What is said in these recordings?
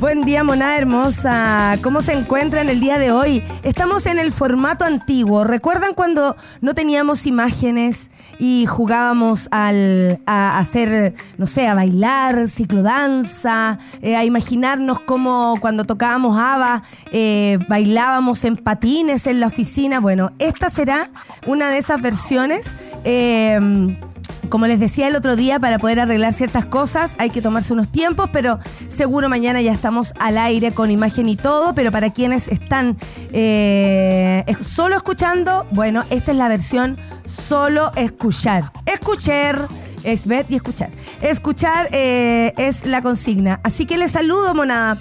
Buen día, monada hermosa. ¿Cómo se encuentran el día de hoy? Estamos en el formato antiguo. ¿Recuerdan cuando no teníamos imágenes y jugábamos al, a hacer, no sé, a bailar, ciclodanza, eh, a imaginarnos cómo cuando tocábamos ABBA eh, bailábamos en patines en la oficina? Bueno, esta será una de esas versiones. Eh, como les decía el otro día, para poder arreglar ciertas cosas hay que tomarse unos tiempos, pero seguro mañana ya estamos al aire con imagen y todo, pero para quienes están eh, solo escuchando, bueno, esta es la versión solo escuchar. Escuchar es ver y escuchar. Escuchar eh, es la consigna. Así que les saludo, monada.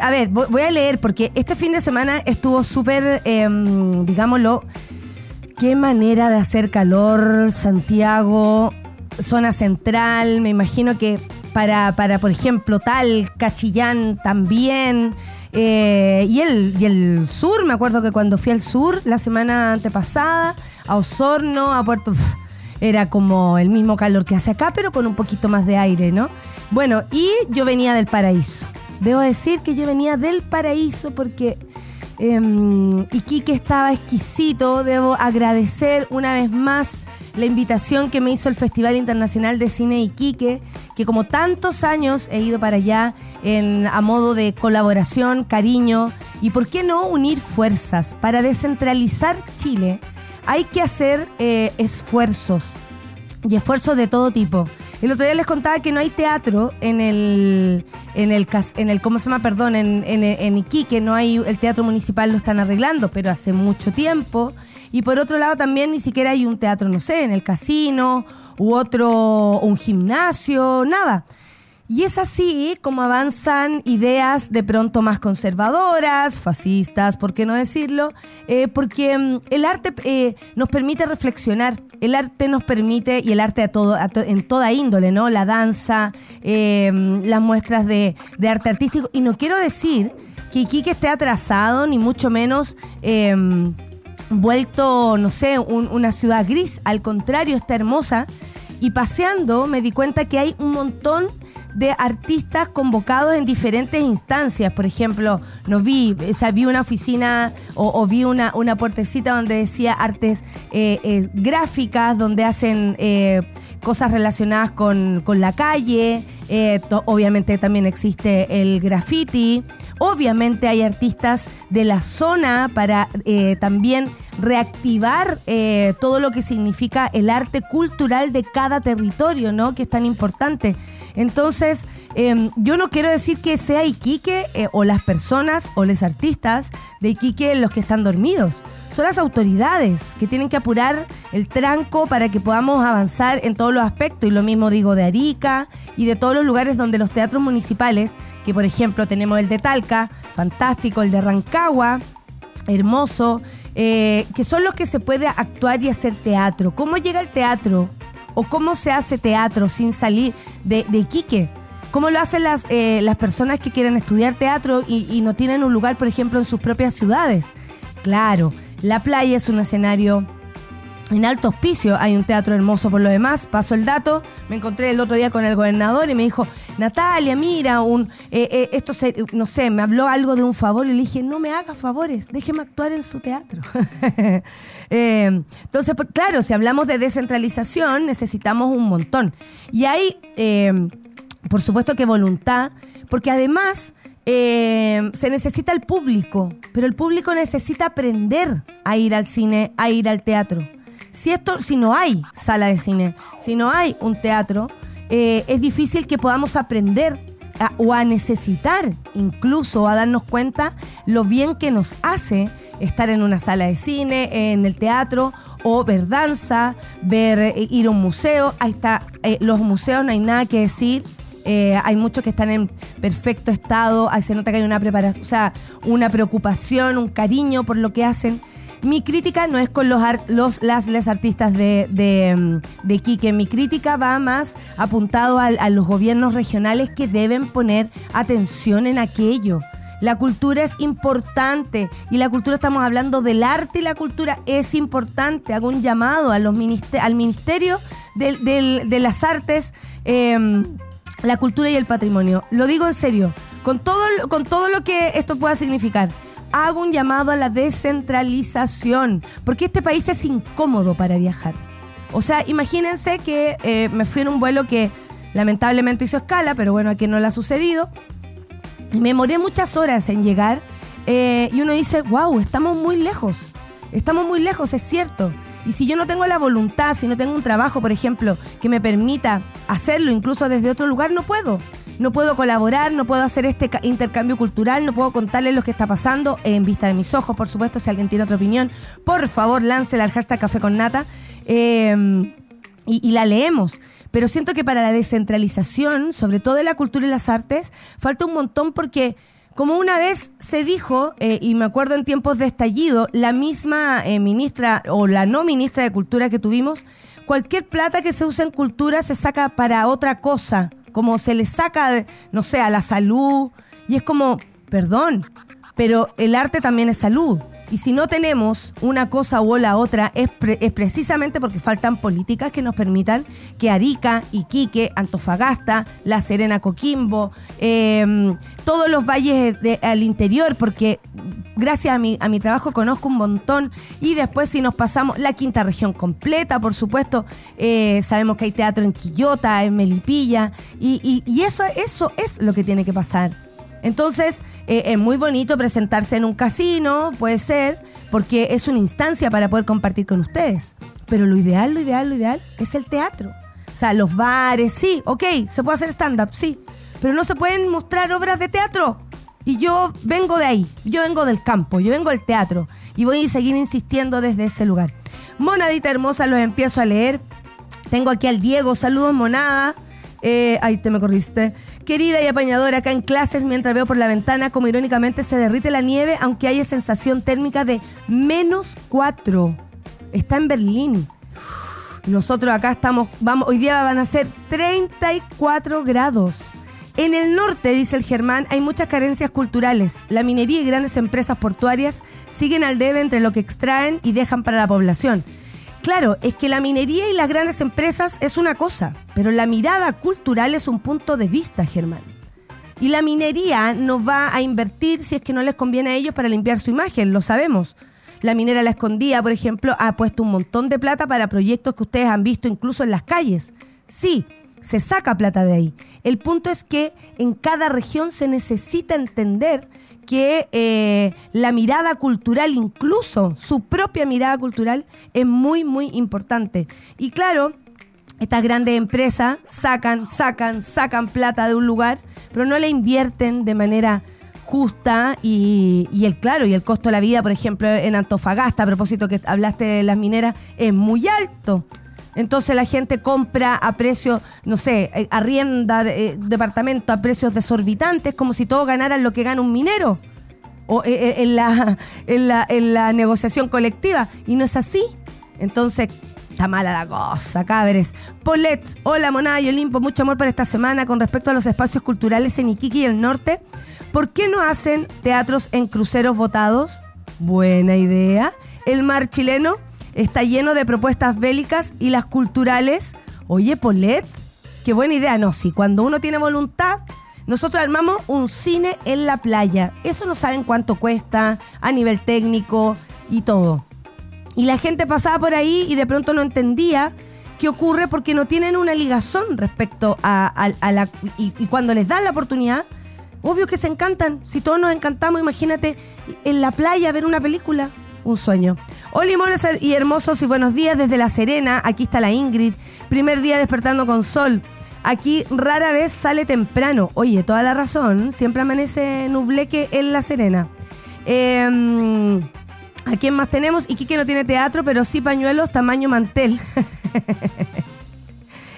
a ver, voy a leer porque este fin de semana estuvo súper, em, digámoslo, Qué manera de hacer calor, Santiago, zona central, me imagino que para, para por ejemplo, tal, Cachillán también. Eh, y, el, y el sur, me acuerdo que cuando fui al sur la semana antepasada, a Osorno, a Puerto... era como el mismo calor que hace acá, pero con un poquito más de aire, ¿no? Bueno, y yo venía del paraíso. Debo decir que yo venía del paraíso porque Iquique estaba exquisito. Debo agradecer una vez más la invitación que me hizo el Festival Internacional de Cine Iquique, que como tantos años he ido para allá a modo de colaboración, cariño y, ¿por qué no, unir fuerzas? Para descentralizar Chile hay que hacer eh, esfuerzos y esfuerzos de todo tipo. El otro día les contaba que no hay teatro en el, en el, en el ¿cómo se llama? Perdón, en, en, Iquique no hay, el teatro municipal lo están arreglando, pero hace mucho tiempo. Y por otro lado también ni siquiera hay un teatro, no sé, en el casino, u otro, un gimnasio, nada. Y es así como avanzan ideas de pronto más conservadoras, fascistas, ¿por qué no decirlo? Eh, porque mm, el arte eh, nos permite reflexionar, el arte nos permite, y el arte a todo, en toda índole, ¿no? La danza, eh, las muestras de, arte artístico. Y no quiero decir que Iquique esté atrasado, ni mucho menos vuelto, no sé, una ciudad gris. Al contrario, está hermosa. Y paseando me di cuenta que hay un montón de artistas convocados en diferentes instancias. Por ejemplo, no vi, vi una oficina o, vi una, una puertecita donde decía artes eh, eh, gráficas, donde hacen eh, cosas relacionadas con, con la calle. obviamente también existe el graffiti. Obviamente hay artistas de la zona para también reactivar todo lo que significa el arte cultural de cada territorio, ¿no? Que es tan importante. Entonces, em, yo no quiero decir que sea Iquique eh, o las personas o los artistas de Iquique los que están dormidos. Son las autoridades que tienen que apurar el tranco para que podamos avanzar en todos los aspectos. Y lo mismo digo de Arica y de todos los lugares donde los teatros municipales, que por ejemplo tenemos el de Talca, fantástico, el de Rancagua, hermoso, eh, que son los que se puede actuar y hacer teatro. ¿Cómo llega el teatro o cómo se hace teatro sin salir de, de Iquique. ¿Cómo lo hacen las, eh, las personas que quieren estudiar teatro y, y no tienen un lugar, por ejemplo, en sus propias ciudades? Claro, la playa es un escenario en Alto Hospicio hay un teatro hermoso por lo demás. Paso el dato. Me encontré el otro día con el gobernador y me dijo, Natalia, mira, un, eh, eh, esto se, no sé, me habló algo de un favor y le dije, no me haga favores, déjeme actuar en su teatro. Eh, entonces, pues, claro, si hablamos de descentralización, necesitamos un montón. Y hay, por supuesto que voluntad, porque además se necesita el público, pero el público necesita aprender a ir al cine, a ir al teatro. Si, esto, si no hay sala de cine, si no hay un teatro, eh, es difícil que podamos aprender o a necesitar incluso a darnos cuenta lo bien que nos hace estar en una sala de cine, en el teatro o ver danza, ver eh, ir a un museo. Ahí está, eh, los museos no hay nada que decir. hay muchos que están en perfecto estado, ahí se nota que hay una preparación, o sea, una preocupación, un cariño por lo que hacen. Mi crítica no es con los, los las artistas de, de, mm, de Quique. Mi crítica va más apuntado a, a los gobiernos regionales que deben poner atención en aquello. La cultura es importante y la cultura estamos hablando del arte y la cultura es importante. Hago un llamado a los al Ministerio de, las Artes, em, la cultura y el patrimonio. Lo digo en serio, con todo, con todo lo que esto pueda significar. Hago un llamado a la descentralización, porque este país es incómodo para viajar. O sea, imagínense que eh, me fui en un vuelo que lamentablemente hizo escala, pero bueno, a quien no le ha sucedido me demoré muchas horas en llegar eh, y uno dice, wow, estamos muy lejos. Estamos muy lejos, es cierto. Y si yo no tengo la voluntad, si no tengo un trabajo, por ejemplo, que me permita hacerlo incluso desde otro lugar, no puedo. No puedo colaborar, no puedo hacer este intercambio cultural, no puedo contarles lo que está pasando en vista de mis ojos, por supuesto, si alguien tiene otra opinión, por favor, láncela al hashtag Café con Nata eh, y la leemos. Pero siento que para la descentralización, sobre todo de la cultura y las artes, falta un montón porque... Como una vez se dijo, eh, y me acuerdo en tiempos de estallido, la misma eh, ministra o la no ministra de Cultura que tuvimos, cualquier plata que se usa en cultura se saca para otra cosa, como se le saca, no sé, a la salud, y es como, perdón, pero el arte también es salud. Y si no tenemos una cosa u la otra, es, precisamente porque faltan políticas que nos permitan que Arica, Iquique, Antofagasta, La Serena, Coquimbo, em, todos los valles al interior, porque gracias a mi, a mi trabajo conozco un montón. Y después si nos pasamos, la quinta región completa, por supuesto, eh, sabemos que hay teatro en Quillota, en Melipilla, y, y eso, eso es lo que tiene que pasar. Entonces, eh, es muy bonito presentarse en un casino, puede ser, porque es una instancia para poder compartir con ustedes. Pero lo ideal, lo ideal, lo ideal es el teatro. O sea, los bares, sí, ok, se puede hacer stand-up, sí, pero no se pueden mostrar obras de teatro. Y yo vengo de ahí, yo vengo del campo, yo vengo del teatro y voy a seguir insistiendo desde ese lugar. Monadita hermosa, los empiezo a leer. Tengo aquí al Diego, saludos monada. Eh, ahí te me corriste. Querida y apañadora, acá en clases, mientras veo por la ventana como irónicamente se derrite la nieve, aunque haya sensación térmica de menos 4. Está en Berlín. Nosotros acá estamos, vamos, hoy día van a ser 34 grados. En el norte, dice el Germán, hay muchas carencias culturales. La minería y grandes empresas portuarias siguen al debe entre lo que extraen y dejan para la población. Claro, es que la minería y las grandes empresas es una cosa, pero la mirada cultural es un punto de vista, Germán. Y la minería no va a invertir si es que no les conviene a ellos para limpiar su imagen, lo sabemos. La minera La Escondida, por ejemplo, ha puesto un montón de plata para proyectos que ustedes han visto incluso en las calles. Sí, se saca plata de ahí. El punto es que en cada región se necesita entender que eh, la mirada cultural, incluso su propia mirada cultural, es muy, muy importante. Y claro, estas grandes empresas sacan, sacan, sacan plata de un lugar, pero no la invierten de manera justa y, y, el claro y el costo de la vida por ejemplo en Antofagasta a propósito que hablaste de las mineras es muy alto entonces la gente compra a precio, no sé, eh, arrienda de, eh, departamento a precios desorbitantes, como si todos ganaran lo que gana un minero. O eh, en, la, en, la, en la negociación colectiva. Y no es así. Entonces, Está mala la cosa, cabres. Polet, hola monada y Olimpo, mucho amor para esta semana con respecto a los espacios culturales en Iquique y el norte. ¿Por qué no hacen teatros en cruceros votados? Buena idea. El mar chileno está lleno de propuestas bélicas y las culturales. Oye, Polet, qué buena idea. No, sí, cuando uno tiene voluntad, nosotros armamos un cine en la playa. Eso no saben cuánto cuesta a nivel técnico y todo. Y la gente pasaba por ahí y de pronto no entendía qué ocurre porque no tienen una ligazón respecto a, la... Y, y, cuando les dan la oportunidad, obvio que se encantan. Si todos nos encantamos, imagínate en la playa ver una película un sueño. Hola limones y hermosos y buenos días desde La Serena. Aquí está la Ingrid. Primer día despertando con sol. Aquí rara vez sale temprano. Oye, toda la razón. Siempre amanece nubleque en La Serena. Eh, ¿A quién más tenemos? Y que no tiene teatro, pero sí pañuelos tamaño mantel.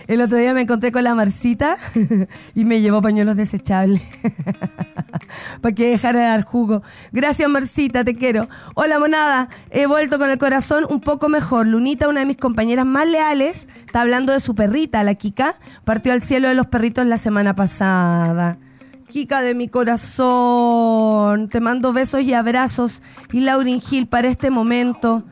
El otro día me encontré con la Marcita y me llevó pañuelos desechables. para que dejara de dar jugo. Gracias, Marcita, te quiero. Hola, monada. He vuelto con el corazón un poco mejor. Lunita, una de mis compañeras más leales, está hablando de su perrita, la Kika. Partió al cielo de los perritos la semana pasada. Kika de mi corazón, te mando besos y abrazos. Y Laurin Gil para este momento.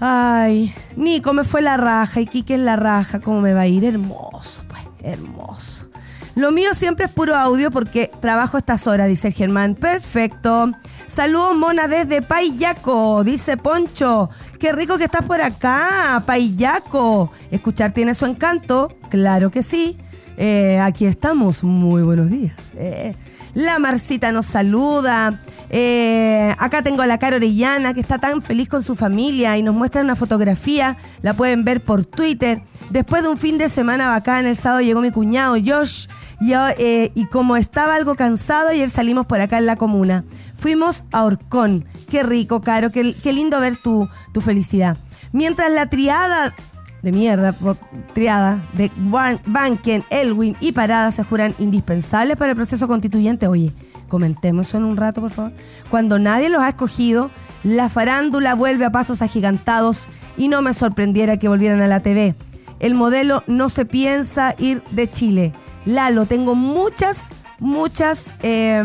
Ay, Nico me fue la raja y Kike es la raja. ¿Cómo me va a ir? Hermoso, pues, hermoso. Lo mío siempre es puro audio porque trabajo estas horas, dice el Germán. Perfecto. Saludos, Mona, desde Payaco, dice Poncho. Qué rico que estás por acá, Payaco. Escuchar tiene su encanto. Claro que sí. Eh, aquí estamos. Muy buenos días. Eh, la Marcita nos saluda. Eh, acá tengo a la cara Orellana, que está tan feliz con su familia y nos muestra una fotografía. La pueden ver por Twitter. Después de un fin de semana bacán, el sábado llegó mi cuñado Josh y, eh, y como estaba algo cansado, ayer salimos por acá en la comuna. Fuimos a Orcón. Qué rico, Caro. Qué, qué lindo ver tu, tu felicidad. Mientras la triada de mierda, triada de Banken, Elwin y Parada se juran indispensables para el proceso constituyente. Oye, comentemos eso en un rato, por favor. Cuando nadie los ha escogido, la farándula vuelve a pasos agigantados y no me sorprendiera que volvieran a la TV. El modelo no se piensa ir de Chile. Lalo, tengo muchas, muchas... Eh,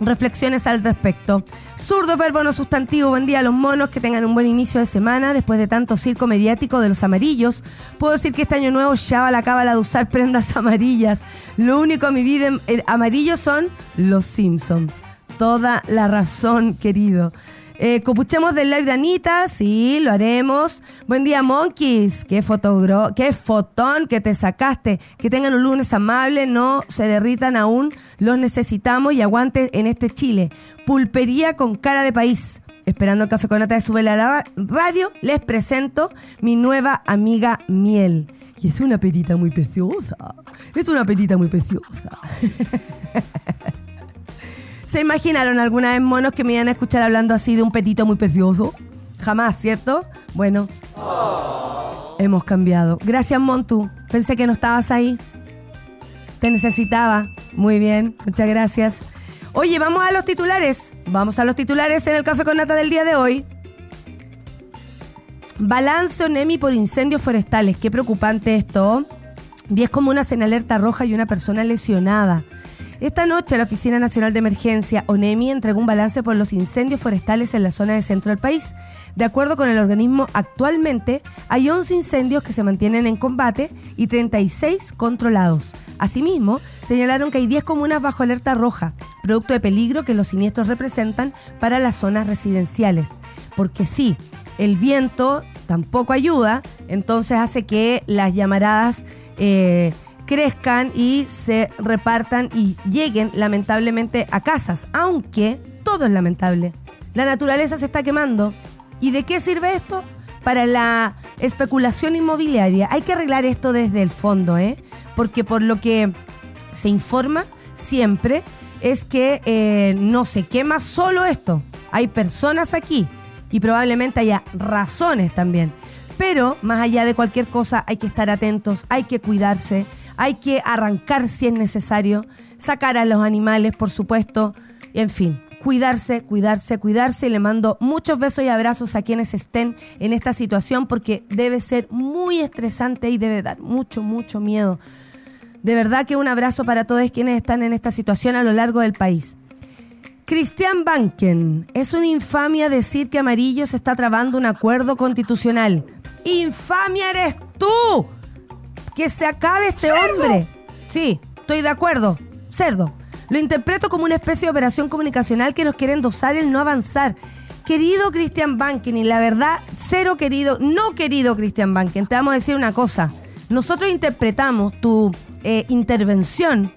reflexiones al respecto. Zurdo, verbo no sustantivo. Buen día a los monos. Que tengan un buen inicio de semana. Después de tanto circo mediático de los amarillos, puedo decir que este año nuevo ya va la cábala de usar prendas amarillas. Lo único a mi vida en, amarillo son los Simpson. Toda la razón, querido. Eh, copuchemos del live de Anita, sí, lo haremos. Buen día, Monkeys. Qué, fotogro qué fotón que te sacaste. Que tengan un lunes amable, no se derritan aún. Los necesitamos y aguante en este Chile. Pulpería con cara de país. Esperando el café con nata de Sube la radio, les presento mi nueva amiga Miel. Y es una perita muy preciosa. Es una perita muy preciosa. ¿Se imaginaron alguna vez monos que me iban a escuchar hablando así de un petito muy precioso? Jamás, ¿cierto? Bueno, hemos cambiado. Gracias, Montu. Pensé que no estabas ahí. Te necesitaba. Muy bien, muchas gracias. Oye, vamos a los titulares. Vamos a los titulares en el café con nata del día de hoy. Balance ONEMI por incendios forestales. Qué preocupante esto. 10 comunas en alerta roja y una persona lesionada. Esta noche la Oficina Nacional de Emergencia, ONEMI, entregó un balance por los incendios forestales en la zona de centro del país. De acuerdo con el organismo, actualmente hay 11 incendios que se mantienen en combate y 36 controlados. Asimismo, señalaron que hay 10 comunas bajo alerta roja, producto de peligro que los siniestros representan para las zonas residenciales. Porque sí, el viento tampoco ayuda, entonces hace que las llamaradas... Eh, crezcan y se repartan y lleguen lamentablemente a casas, aunque todo es lamentable. La naturaleza se está quemando. ¿Y de qué sirve esto? Para la especulación inmobiliaria. Hay que arreglar esto desde el fondo, ¿eh? Porque por lo que se informa siempre es que eh, no se quema solo esto. Hay personas aquí y probablemente haya razones también. Pero más allá de cualquier cosa hay que estar atentos, hay que cuidarse, hay que arrancar si es necesario, sacar a los animales, por supuesto, en fin, cuidarse, cuidarse, cuidarse y le mando muchos besos y abrazos a quienes estén en esta situación porque debe ser muy estresante y debe dar mucho, mucho miedo. De verdad que un abrazo para todos quienes están en esta situación a lo largo del país. Cristian Banken, es una infamia decir que Amarillo se está trabando un acuerdo constitucional. ¡Infamia eres tú! Que se acabe este hombre. Sí, estoy de acuerdo. Cerdo. Lo interpreto como una especie de operación comunicacional que nos quiere endosar el no avanzar. Querido Christian Banken, y la verdad, cero querido, no querido Christian Banken, te vamos a decir una cosa. Nosotros interpretamos tu eh, intervención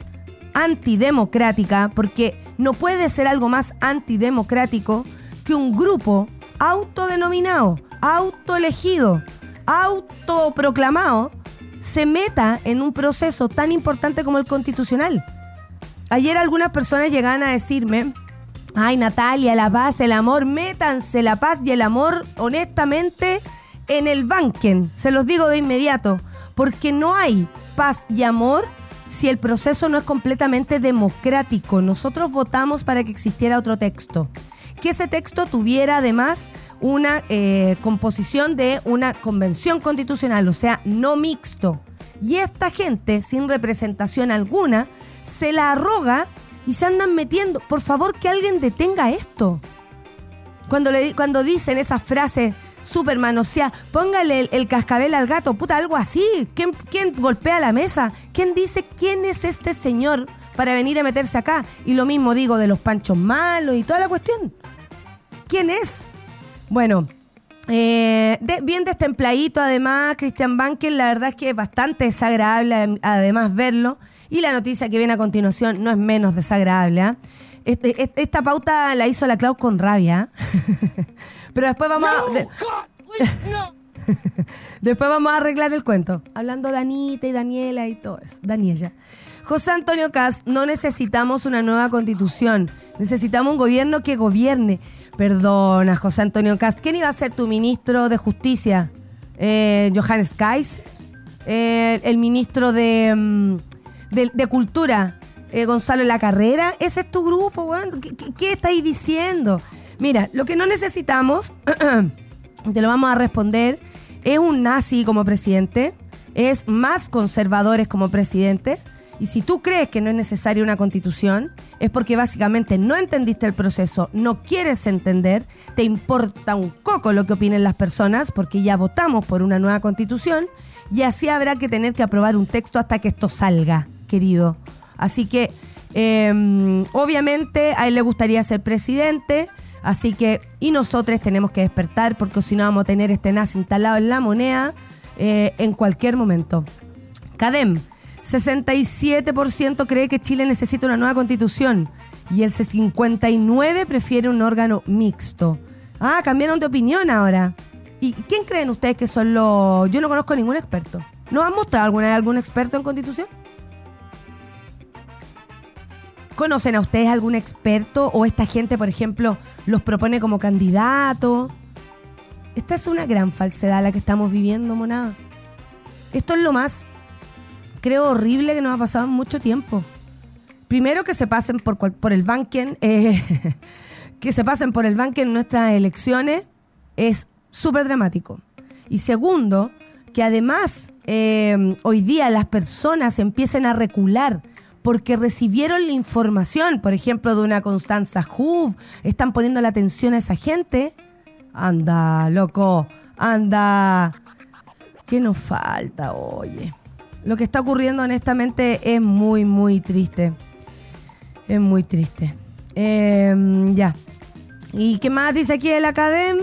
antidemocrática porque no puede ser algo más antidemocrático que un grupo autodenominado, autoelegido, autoproclamado se meta en un proceso tan importante como el constitucional. Ayer algunas personas llegaban a decirme, ay Natalia, la paz, el amor, métanse la paz y el amor honestamente en el banquen, se los digo de inmediato, porque no hay paz y amor si el proceso no es completamente democrático? Nosotros votamos para que existiera otro texto. Que ese texto tuviera además una eh, composición de una convención constitucional, o sea, no mixto. Y esta gente, sin representación alguna, se la arroga y se andan metiendo. Por favor, que alguien detenga esto. Cuando, le, cuando dicen esas frases Superman, o sea, póngale el, cascabel al gato, puta, algo así. ¿Quién, ¿Quién golpea la mesa? ¿Quién dice quién es este señor para venir a meterse acá? Y lo mismo digo de los panchos malos y toda la cuestión. ¿Quién es? Bueno, eh, bien destempladito además, Christian Banken, la verdad es que es bastante desagradable además verlo. Y la noticia que viene a continuación no es menos desagradable. ¿ah? Este, este, esta pauta la hizo la Clau con rabia. Pero después vamos a. después vamos a arreglar el cuento. Hablando de Anita y Daniela y todo eso. Daniela. José Antonio Cast, no necesitamos una nueva constitución. Necesitamos un gobierno que gobierne. Perdona, José Antonio Cast. ¿Quién iba a ser tu ministro de Justicia? Eh, Johannes Kaiser. Eh, el ministro de, mm, de, Cultura. Eh, Gonzalo La Carrera. Ese es tu grupo, weón. ¿Qué, qué estáis diciendo? Mira, lo que no necesitamos, te lo vamos a responder, es un nazi como presidente, es más conservadores como presidente. Y si tú crees que no es necesaria una constitución, es porque básicamente no entendiste el proceso, no quieres entender, te importa un coco lo que opinen las personas, porque ya votamos por una nueva constitución y así habrá que tener que aprobar un texto hasta que esto salga, querido. Así que, em, obviamente, a él le gustaría ser presidente. Así que, y nosotros tenemos que despertar porque si no vamos a tener este NAS instalado en la moneda eh, en cualquier momento. CADEM, 67% cree que Chile necesita una nueva constitución y el 59% prefiere un órgano mixto. Ah, cambiaron de opinión ahora. ¿Y quién creen ustedes que son los...? Yo no conozco ningún experto. ¿No han mostrado alguna vez algún experto en constitución? ¿Conocen a ustedes algún experto o esta gente, por ejemplo, los propone como candidato? Esta es una gran falsedad la que estamos viviendo, monada. Esto es lo más, creo, horrible que nos ha pasado mucho tiempo. Primero que se pasen por, por el banquen, eh, que se pasen por el banquen en nuestras elecciones es súper dramático. Y segundo, que además eh, hoy día las personas empiecen a recular porque recibieron la información, por ejemplo, de una Constanza Huv, están poniendo la atención a esa gente. Anda, loco, anda. ¿Qué nos falta, oye? Lo que está ocurriendo honestamente es muy, muy triste. Es muy triste. Em, ya. ¿Y qué más dice aquí el Academ?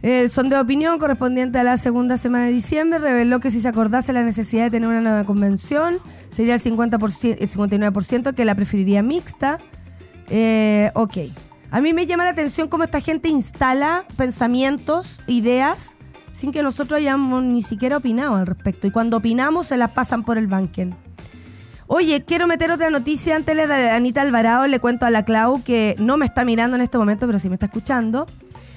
El sondeo de opinión correspondiente a la segunda semana de diciembre reveló que si se acordase la necesidad de tener una nueva convención, sería el, 50%, el 59% que la preferiría mixta. Eh, ok. A mí me llama la atención cómo esta gente instala pensamientos, ideas, sin que nosotros hayamos ni siquiera opinado al respecto. Y cuando opinamos se las pasan por el banquen. Oye, quiero meter otra noticia antes de Anita Alvarado. Le cuento a la Clau que no me está mirando en este momento, pero sí me está escuchando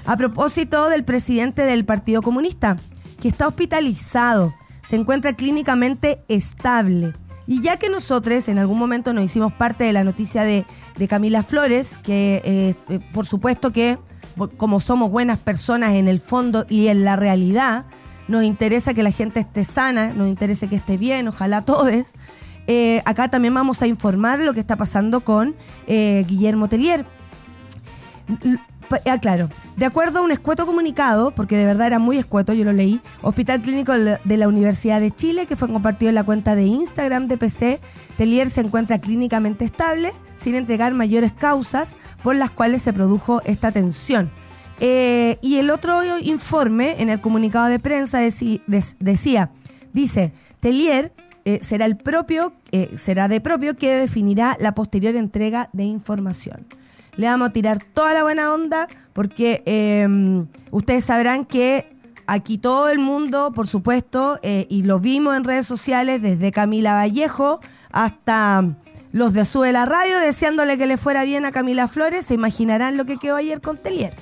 a propósito del presidente del Partido Comunista, que está hospitalizado, se encuentra clínicamente estable. Y ya que nosotros en algún momento nos hicimos parte de la noticia de, Camila Flores, que eh, eh, por supuesto que como somos buenas personas en el fondo y en la realidad, nos interesa que la gente esté sana, nos interesa que esté bien, ojalá todos. Eh, acá también vamos a informar lo que está pasando con Guillermo Tellier. Ah, claro. De acuerdo a un escueto comunicado, porque de verdad era muy escueto, yo lo leí, Hospital Clínico de la Universidad de Chile, que fue compartido en la cuenta de Instagram de PC, Telier se encuentra clínicamente estable, sin entregar mayores causas por las cuales se produjo esta tensión. Eh, y el otro informe, en el comunicado de prensa, decía, dice, Telier eh, será el propio, eh, será de propio que definirá la posterior entrega de información le vamos a tirar toda la buena onda porque em, ustedes sabrán que aquí todo el mundo, por supuesto, eh, y lo vimos en redes sociales, desde Camila Vallejo hasta los de Sube la Radio, deseándole que le fuera bien a Camila Flores, se imaginarán lo que quedó ayer con Telier.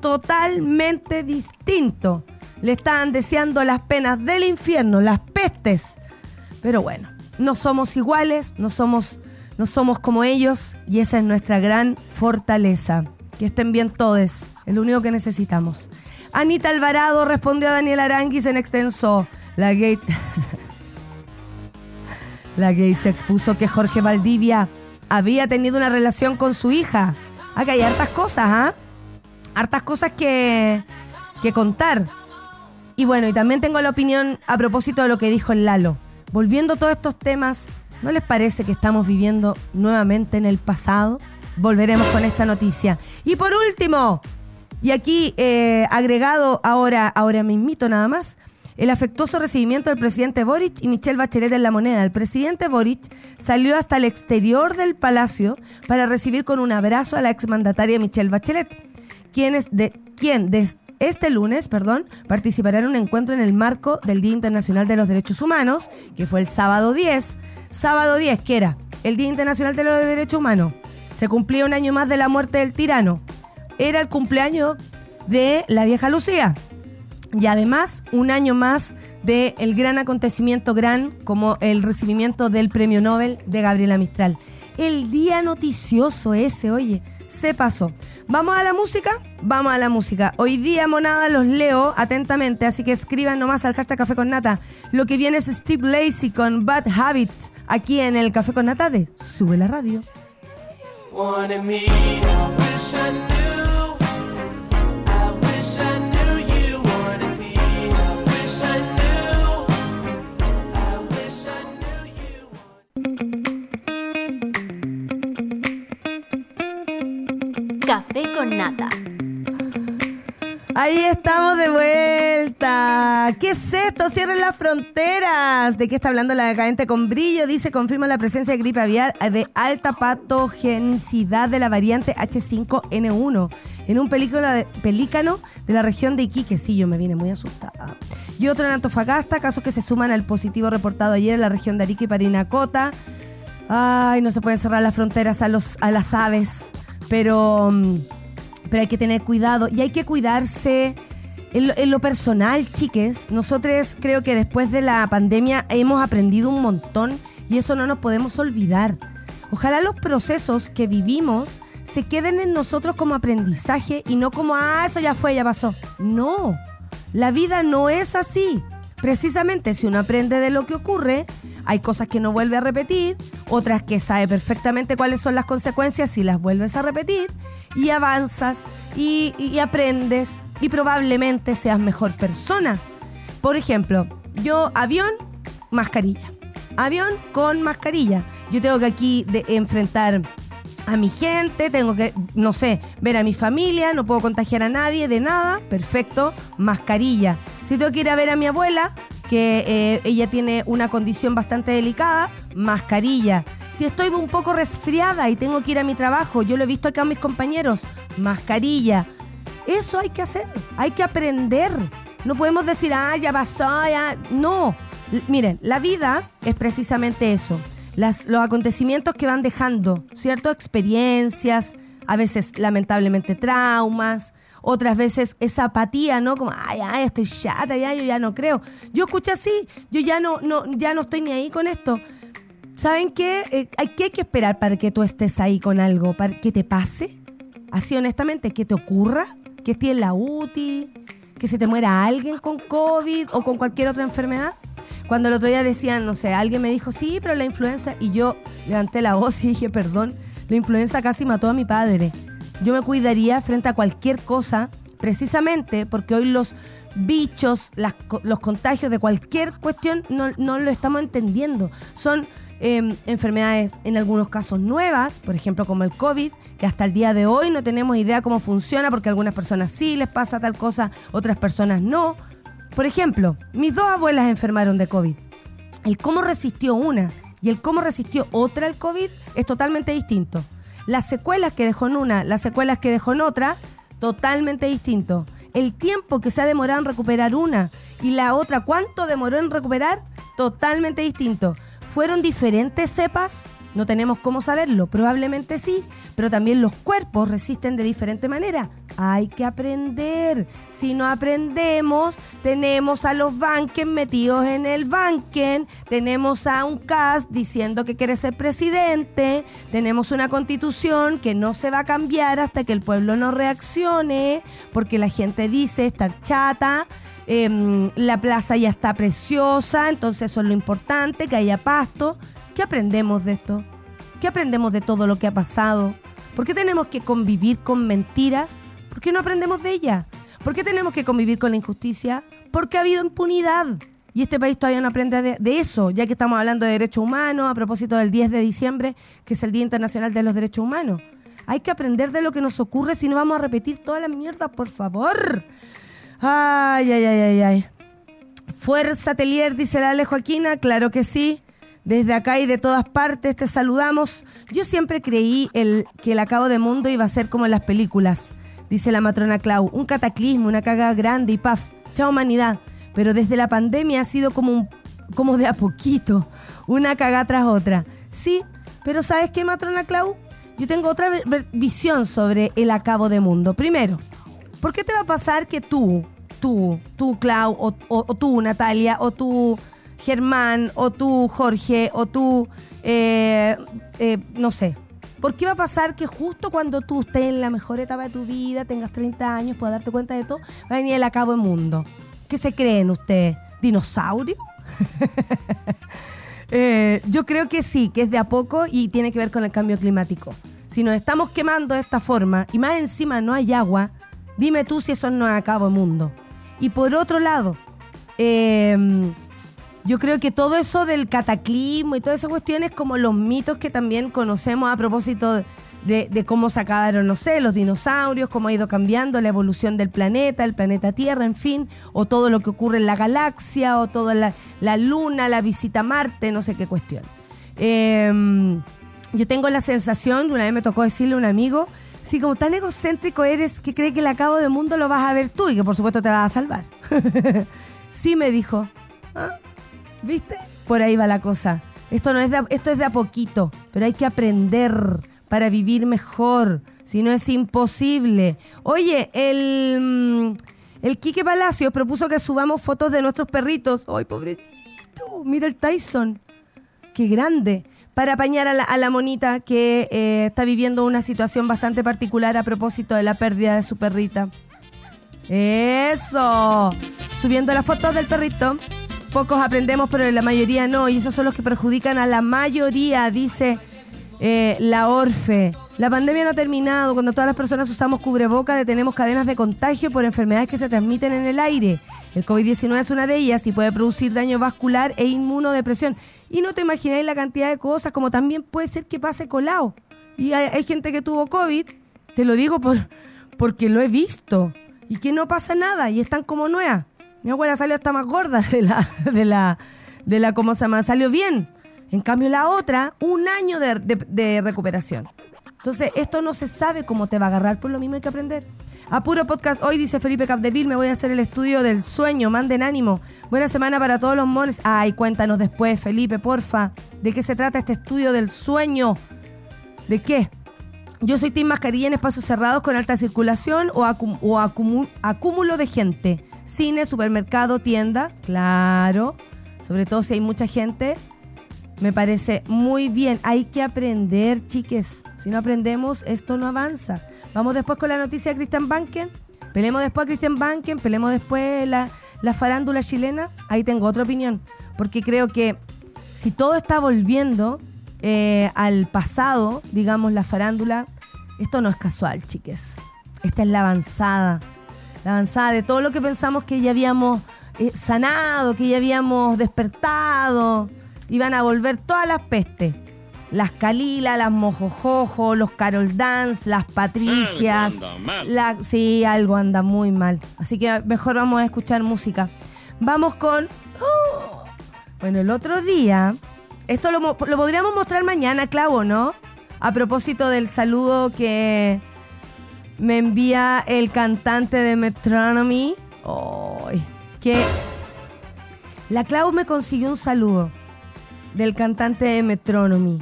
Totalmente distinto. Le estaban deseando las penas del infierno, las pestes. Pero bueno, no somos iguales, no somos, no somos como ellos y esa es nuestra gran fortaleza. Que estén bien todos, es lo único que necesitamos. Anita Alvarado respondió a Daniel Aranguis en extenso. La gate. La Gate expuso que Jorge Valdivia había tenido una relación con su hija. Acá hay hartas cosas, ¿ah? Hartas cosas que, que contar. Y bueno, y también tengo la opinión a propósito de lo que dijo el Lalo. Volviendo a todos estos temas, ¿no les parece que estamos viviendo nuevamente en el pasado? Volveremos con esta noticia. Y por último, y aquí eh, agregado ahora, ahora mismito nada más, el afectuoso recibimiento del presidente Boric y Michelle Bachelet en la moneda. El presidente Boric salió hasta el exterior del palacio para recibir con un abrazo a la exmandataria Michelle Bachelet, quien, es de, quien este lunes perdón, participará en un encuentro en el marco del Día Internacional de los Derechos Humanos, que fue el sábado 10. Sábado 10, que era el Día Internacional de los Derechos Humanos. Se cumplía un año más de la muerte del tirano. Era el cumpleaños de la vieja Lucía y además un año más del el gran acontecimiento gran como el recibimiento del premio Nobel de Gabriela Mistral. El día noticioso ese, oye, se pasó. ¿Vamos a la música? Vamos a la música. Hoy día, monada, los leo atentamente, así que escriban nomás al hashtag Café con Nata. Lo que viene es Steve Lacey con Bad Habits, aquí en el Café con Nata de Sube la Radio. Café con nata. Ahí estamos de vuelta. ¿Qué es esto? Cierren las fronteras. ¿De qué está hablando la decadente con brillo? Dice, confirma la presencia de gripe aviar de alta patogenicidad de la variante H5N1 en un pelícano de la región de Iquique. Sí, yo me vine muy asustada. Y otro en Antofagasta, casos que se suman al positivo reportado ayer en la región de Arica y Parinacota. Ay, no se pueden cerrar las fronteras a, los, a las aves pero, mm, pero hay que tener cuidado y hay que cuidarse. En lo, personal, chiques, nosotros creo que después de la pandemia hemos aprendido un montón y eso no nos podemos olvidar. Ojalá los procesos que vivimos se queden en nosotros como aprendizaje y no como, ah, eso ya fue, ya pasó. No, la vida no es así. Precisamente si uno aprende de lo que ocurre, hay cosas que no vuelve a repetir, otras que sabe perfectamente cuáles son las consecuencias si las vuelves a repetir, y avanzas y, aprendes y probablemente seas mejor persona. Por ejemplo, yo avión, mascarilla. Avión con mascarilla. Yo tengo que aquí enfrentar a mi gente, tengo que, no sé, ver a mi familia, no puedo contagiar a nadie de nada, perfecto, mascarilla. Si tengo que ir a ver a mi abuela, que eh, ella tiene una condición bastante delicada, mascarilla. Si estoy un poco resfriada y tengo que ir a mi trabajo, yo lo he visto acá a mis compañeros, mascarilla. Eso hay que hacer, hay que aprender. No podemos decir, ah, ya pasó, ya. No. miren, la vida es precisamente eso. Las, los acontecimientos que van dejando, ¿cierto? Experiencias, a veces lamentablemente traumas, otras veces esa apatía, ¿no? Como, ay, ay, estoy chata, ya, yo ya no creo. Yo escucho así, yo ya no, no, ya no estoy ni ahí con esto. ¿Saben qué? Eh, ¿Qué hay que esperar para que tú estés ahí con algo? ¿Para que te pase? Así honestamente, que te ocurra, que estés en la UTI, que se te muera alguien con COVID o con cualquier otra enfermedad. Cuando el otro día decían, no sé, alguien me dijo, sí, pero la influenza, y yo levanté la voz y dije, perdón, la influenza casi mató a mi padre. Yo me cuidaría frente a cualquier cosa, precisamente porque hoy los bichos, los contagios de cualquier cuestión no, lo estamos entendiendo. Son em, enfermedades en algunos casos nuevas, por ejemplo como el COVID, que hasta el día de hoy no tenemos idea cómo funciona porque a algunas personas sí les pasa tal cosa, otras personas no. Por ejemplo, mis dos abuelas enfermaron de COVID. El cómo resistió una y el cómo resistió otra el COVID es totalmente distinto. Las secuelas que dejó en una, las secuelas que dejó en otra, totalmente distinto. El tiempo que se ha demorado en recuperar una y la otra, ¿cuánto demoró en recuperar? Totalmente distinto. ¿Fueron diferentes cepas? No tenemos cómo saberlo, probablemente sí, pero también los cuerpos resisten de diferente manera. Hay que aprender. Si no aprendemos, tenemos a los banquen metidos en el banquen, tenemos a un CAS diciendo que quiere ser presidente, tenemos una constitución que no se va a cambiar hasta que el pueblo no reaccione, porque la gente dice estar chata. Em, la plaza ya está preciosa, entonces eso es lo importante, que haya pasto. ¿Qué aprendemos de esto? ¿Qué aprendemos de todo lo que ha pasado? ¿Por qué tenemos que convivir con mentiras? ¿Por qué no aprendemos de ella? ¿Por qué tenemos que convivir con la injusticia? Porque ha habido impunidad. Y este país todavía no aprende de, eso, ya que estamos hablando de derechos humanos a propósito del 10 de diciembre, que es el Día Internacional de los Derechos Humanos. Hay que aprender de lo que nos ocurre si no vamos a repetir toda la mierda, por favor. Ay, ay, ay, ay, ay. Fuerza Telier, dice la Ale Joaquina, claro que sí. Desde acá y de todas partes te saludamos. Yo siempre creí el, que el acabo de mundo iba a ser como en las películas dice la matrona Clau. Un cataclismo, una caga grande y paf, chao humanidad. Pero desde la pandemia ha sido como, un, como de a poquito, una caga tras otra. Sí, pero ¿sabes qué, matrona Clau? Yo tengo otra visión sobre el acabo de mundo. Primero, ¿por qué te va a pasar que tú, tú, tú, Clau, o, tú, Natalia, o tú, Germán, o tú, Jorge, o tú, eh, eh, no sé, ¿Por qué va a pasar que justo cuando tú estés en la mejor etapa de tu vida, tengas 30 años, puedas darte cuenta de todo, va a venir el acabo del mundo? ¿Qué se creen ustedes? ¿Dinosaurio? Eh, yo creo que sí, que es de a poco y tiene que ver con el cambio climático. Si nos estamos quemando de esta forma y más encima no hay agua, dime tú si eso no es acabo del mundo. Y por otro lado, eh, yo creo que todo eso del cataclismo y todas esas cuestiones como los mitos que también conocemos a propósito de, cómo se acabaron, no sé, los dinosaurios, cómo ha ido cambiando la evolución del planeta, el planeta Tierra, en fin, o todo lo que ocurre en la galaxia, o toda la, luna, la visita a Marte, no sé qué cuestión. Em, yo tengo la sensación, una vez me tocó decirle a un amigo, si como tan egocéntrico eres que cree que el acabo del mundo lo vas a ver tú y que por supuesto te vas a salvar. sí, me dijo. ¿Ah? ¿Viste? Por ahí va la cosa. Esto, no es de, esto es de a poquito, pero hay que aprender para vivir mejor. Si no es imposible. Oye, el, mm, el Quique Palacios propuso que subamos fotos de nuestros perritos. ¡Ay, pobrecito! Mira el Tyson. ¡Qué grande! Para apañar a la, monita que eh, está viviendo una situación bastante particular a propósito de la pérdida de su perrita. ¡Eso! Subiendo las fotos del perrito. Pocos aprendemos, pero la mayoría no. Y esos son los que perjudican a la mayoría, dice eh, la Orfe. La pandemia no ha terminado. Cuando todas las personas usamos cubrebocas, detenemos cadenas de contagio por enfermedades que se transmiten en el aire. El COVID-19 es una de ellas y puede producir daño vascular e inmunodepresión. Y no te imagináis la cantidad de cosas, como también puede ser que pase colado. Y hay, gente que tuvo COVID, te lo digo por, porque lo he visto, y que no pasa nada y están como nuevas. Mi abuela salió hasta más gorda de la, de la, de la, ¿cómo se llama? Salió bien. En cambio, la otra, un año de, recuperación. Entonces, esto no se sabe cómo te va a agarrar, por lo mismo hay que aprender. A puro podcast, hoy dice Felipe Capdeville, me voy a hacer el estudio del sueño, manden ánimo. Buena semana para todos los mones. Ay, cuéntanos después, Felipe, porfa. ¿De qué se trata este estudio del sueño? ¿De qué? Yo soy team mascarilla en espacios cerrados con alta circulación o, o acúmulo de gente. Cine, supermercado, tienda, claro. Sobre todo si hay mucha gente. Me parece muy bien. Hay que aprender, chiques. Si no aprendemos, esto no avanza. Vamos después con la noticia de Christian Banken. Pelemos después a Christian Banken. Pelemos después la, la farándula chilena. Ahí tengo otra opinión. Porque creo que si todo está volviendo eh, al pasado, digamos, la farándula, esto no es casual, chiques. Esta es la avanzada la avanzada de todo lo que pensamos que ya habíamos eh, sanado, que ya habíamos despertado. Iban a volver todas las pestes. Las Kalila, las Mojojojo, los Carol Dance, las Patricias. La, sí, algo anda muy mal. Así que mejor vamos a escuchar música. Vamos con. ¡oh! bueno, el otro día. Esto lo, lo podríamos mostrar mañana, Clavo, ¿no? A propósito del saludo que me envía el cantante de Metronomy. que la Clau me consiguió un saludo del cantante de Metronomy.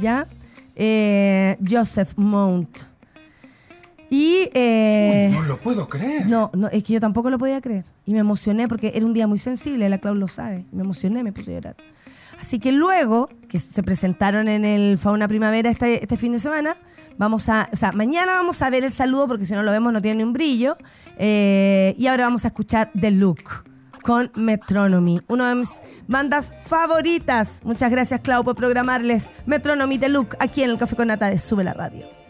¿ya? Eh, Joseph Mount. Y... eh, no lo puedo creer. no, no, es que yo tampoco lo podía creer. Y me emocioné porque era un día muy sensible, la Clau lo sabe. Me emocioné, me puse a llorar. Así que luego, que se presentaron en el Fauna Primavera este, este fin de semana, vamos a, o sea, mañana vamos a ver el saludo porque si no lo vemos no tiene ni un brillo. Eh, y ahora vamos a escuchar The Look con Metronomy, una de mis bandas favoritas. Muchas gracias, Clau, por programarles Metronomy The Look aquí en el Café con Nata Sube la Radio.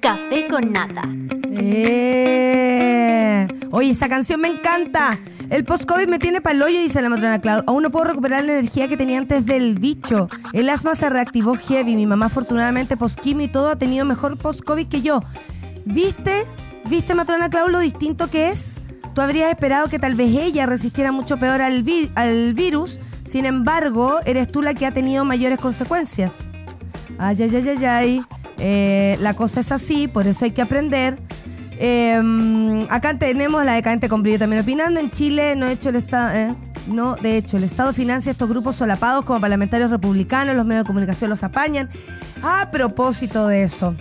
Café con nata. Eh. Oye, esa canción me encanta. El post-COVID me tiene pa'l hoyo, dice la matrona Clau. Aún no puedo recuperar la energía que tenía antes del bicho. El asma se reactivó heavy. Mi mamá, afortunadamente, post-quimio y todo, ha tenido mejor post-COVID que yo. ¿Viste? ¿Viste, matrona Clau, lo distinto que es? Tú habrías esperado que tal vez ella resistiera mucho peor al, al virus. Sin embargo, eres tú la que ha tenido mayores consecuencias. Ay, ay, ay, ay, ay. Eh, la cosa es así, por eso hay que aprender. Eh, acá tenemos la decadente con brillo también opinando. En Chile no he hecho el Estado. eh, no, de hecho, el Estado financia estos grupos solapados como parlamentarios republicanos, los medios de comunicación los apañan. A propósito de eso,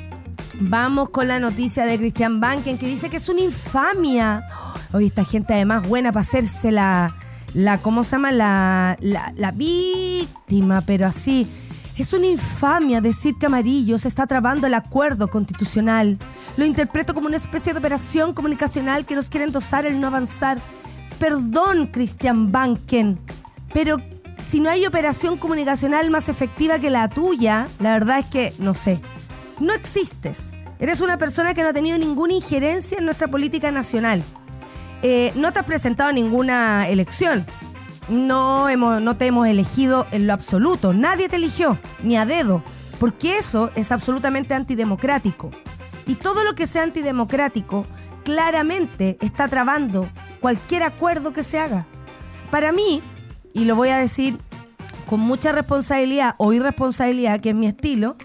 vamos con la noticia de Cristian Banken que dice que es una infamia. Oye, esta gente además buena para hacerse la, la ¿cómo se llama? La, la, la víctima, pero así. Es una infamia decir que Amarillo se está trabando el acuerdo constitucional. Lo interpreto como una especie de operación comunicacional que nos quiere endosar el no avanzar. Perdón, Christian Banken, pero si no hay operación comunicacional más efectiva que la tuya, la verdad es que no sé. No existes. Eres una persona que no ha tenido ninguna injerencia en nuestra política nacional. Eh, no te has presentado ninguna elección. No, hemos, no te hemos elegido en lo absoluto. Nadie te eligió, ni a dedo. Porque eso es absolutamente antidemocrático. Y todo lo que sea antidemocrático claramente está trabando cualquier acuerdo que se haga. Para mí, y lo voy a decir con mucha responsabilidad o irresponsabilidad, que es mi estilo,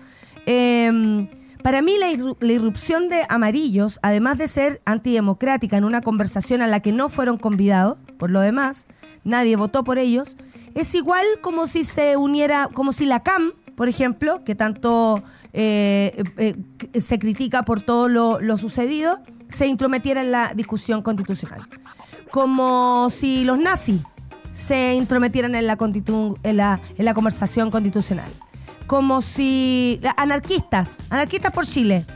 eh, para mí la, irru- la irrupción de amarillos, además de ser antidemocrática en una conversación a la que no fueron convidados, por lo demás, nadie votó por ellos, es igual como si se uniera, como si la CAM, por ejemplo, que tanto eh, eh, eh, se critica por todo lo, sucedido, se intrometiera en la discusión constitucional. Como si los nazis se intrometieran en en la conversación constitucional. Como si anarquistas, anarquistas por Chile,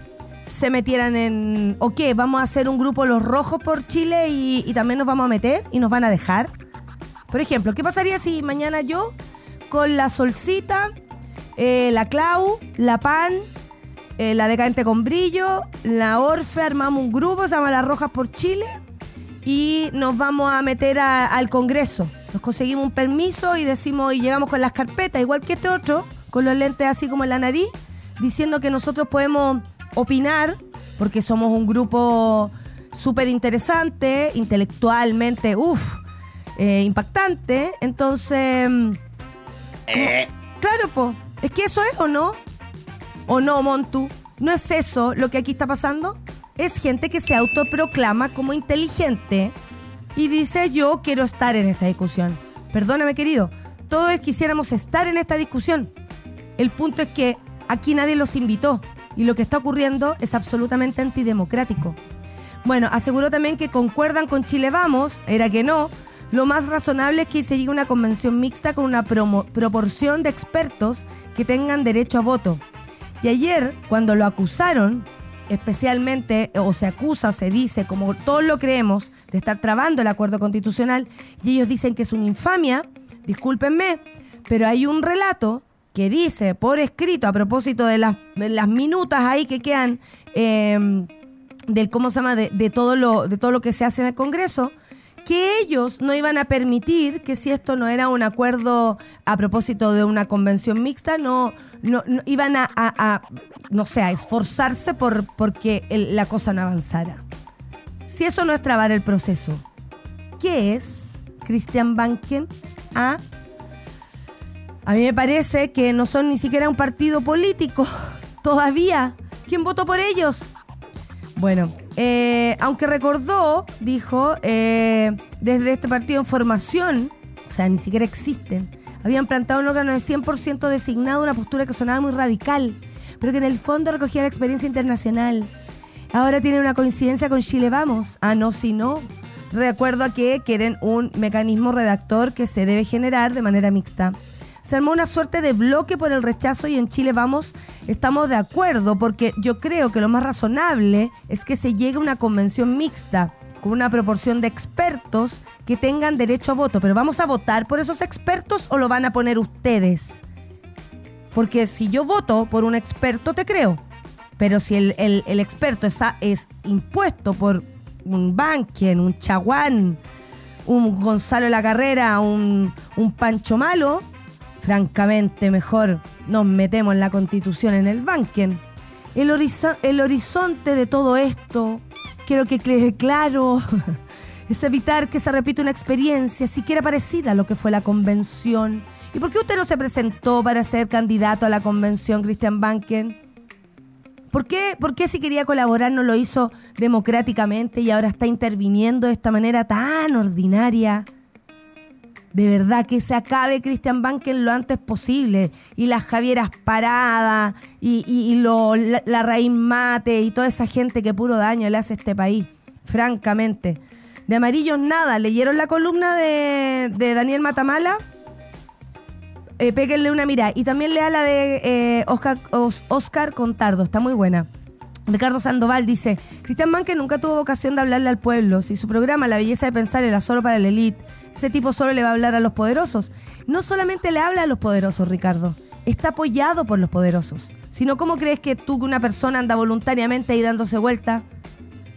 se metieran en, ¿o qué? ¿Vamos a hacer un grupo los rojos por Chile y, y también nos vamos a meter y nos van a dejar? Por ejemplo, ¿qué pasaría si mañana yo, con la Solcita, eh, la Clau, la Pan, eh, la Decadente con Brillo, la Orfe, armamos un grupo, se llama Las Rojas por Chile y nos vamos a meter al Congreso. Nos conseguimos un permiso y decimos y llegamos con las carpetas, igual que este otro, con los lentes así como en la nariz, diciendo que nosotros podemos opinar, porque somos un grupo súper interesante, intelectualmente, uff, impactante. Entonces, mm, como- claro, po, es que eso es o no. ¿O no, Montu? ¿No es eso lo que aquí está pasando? Es gente que se autoproclama como inteligente y dice yo quiero estar en esta discusión. Perdóname, querido, todos quisiéramos estar en esta discusión. El punto es que aquí nadie los invitó y lo que está ocurriendo es absolutamente antidemocrático. Bueno, aseguró también que concuerdan con Chile Vamos, era que no. Lo más razonable es que se llegue a una convención mixta con una promo- proporción de expertos que tengan derecho a voto. Y ayer, cuando lo acusaron, especialmente, o se acusa, se dice, como todos lo creemos, de estar trabando el acuerdo constitucional, y ellos dicen que es una infamia, discúlpenme, pero hay un relato que dice por escrito a propósito de las, las minutas ahí que quedan eh, del cómo se llama de, de todo lo de todo lo que se hace en el Congreso que ellos no iban a permitir que si esto no era un acuerdo a propósito de una convención mixta, no, no, iban a, a- a, no sé, a esforzarse por porque la cosa no avanzara. Si eso no es trabar el proceso, qué es Christian Banken? ¿Ah? A mí me parece que no son ni siquiera un partido político todavía. ¿Quién votó por ellos? Bueno, eh, aunque recordó, dijo, eh, desde este partido en formación, o sea, ni siquiera existen, habían plantado un órgano de 100% designado, una postura que sonaba muy radical, pero que en el fondo recogía la experiencia internacional. Ahora tienen una coincidencia con Chile Vamos. Ah, no, si no. Recuerdo que quieren un mecanismo redactor que se debe generar de manera mixta. Se armó una suerte de bloque por el rechazo y en Chile vamos, estamos de acuerdo porque yo creo que lo más razonable es que se llegue a una convención mixta con una proporción de expertos que tengan derecho a voto. Pero ¿vamos a votar por esos expertos o lo van a poner ustedes? Porque si yo voto por un experto, te creo. Pero si el, experto es, impuesto por un Banquen, un Chaguán, un Gonzalo la Carrera, un Pancho Malo, francamente mejor nos metemos la constitución en el Banquen. El, el horizonte de todo esto, quiero que quede claro, es evitar que se repita una experiencia siquiera parecida a lo que fue la convención. ¿Y por qué usted no se presentó para ser candidato a la convención, Christian Banken? ¿Por qué, ¿Por qué si quería colaborar no lo hizo democráticamente y ahora está interviniendo de esta manera tan ordinaria? De verdad que se acabe Christian Banken lo antes posible. Y las Javieras Parada y, y- lo- la, la Raíz Mate y toda esa gente que puro daño le hace a este país. Francamente. De amarillos nada. ¿Leyeron la columna de, de Daniel Matamala? eh, péguenle una mirada. Y también lea la de eh, Oscar, Os- Oscar Contardo, está muy buena. Ricardo Sandoval dice, Cristian Manque nunca tuvo vocación de hablarle al pueblo. Si su programa La belleza de pensar era solo para la élite, ese tipo solo le va a hablar a los poderosos. No solamente le habla a los poderosos, Ricardo, está apoyado por los poderosos. Sino, ¿cómo crees que tú, una persona anda voluntariamente ahí dándose vuelta?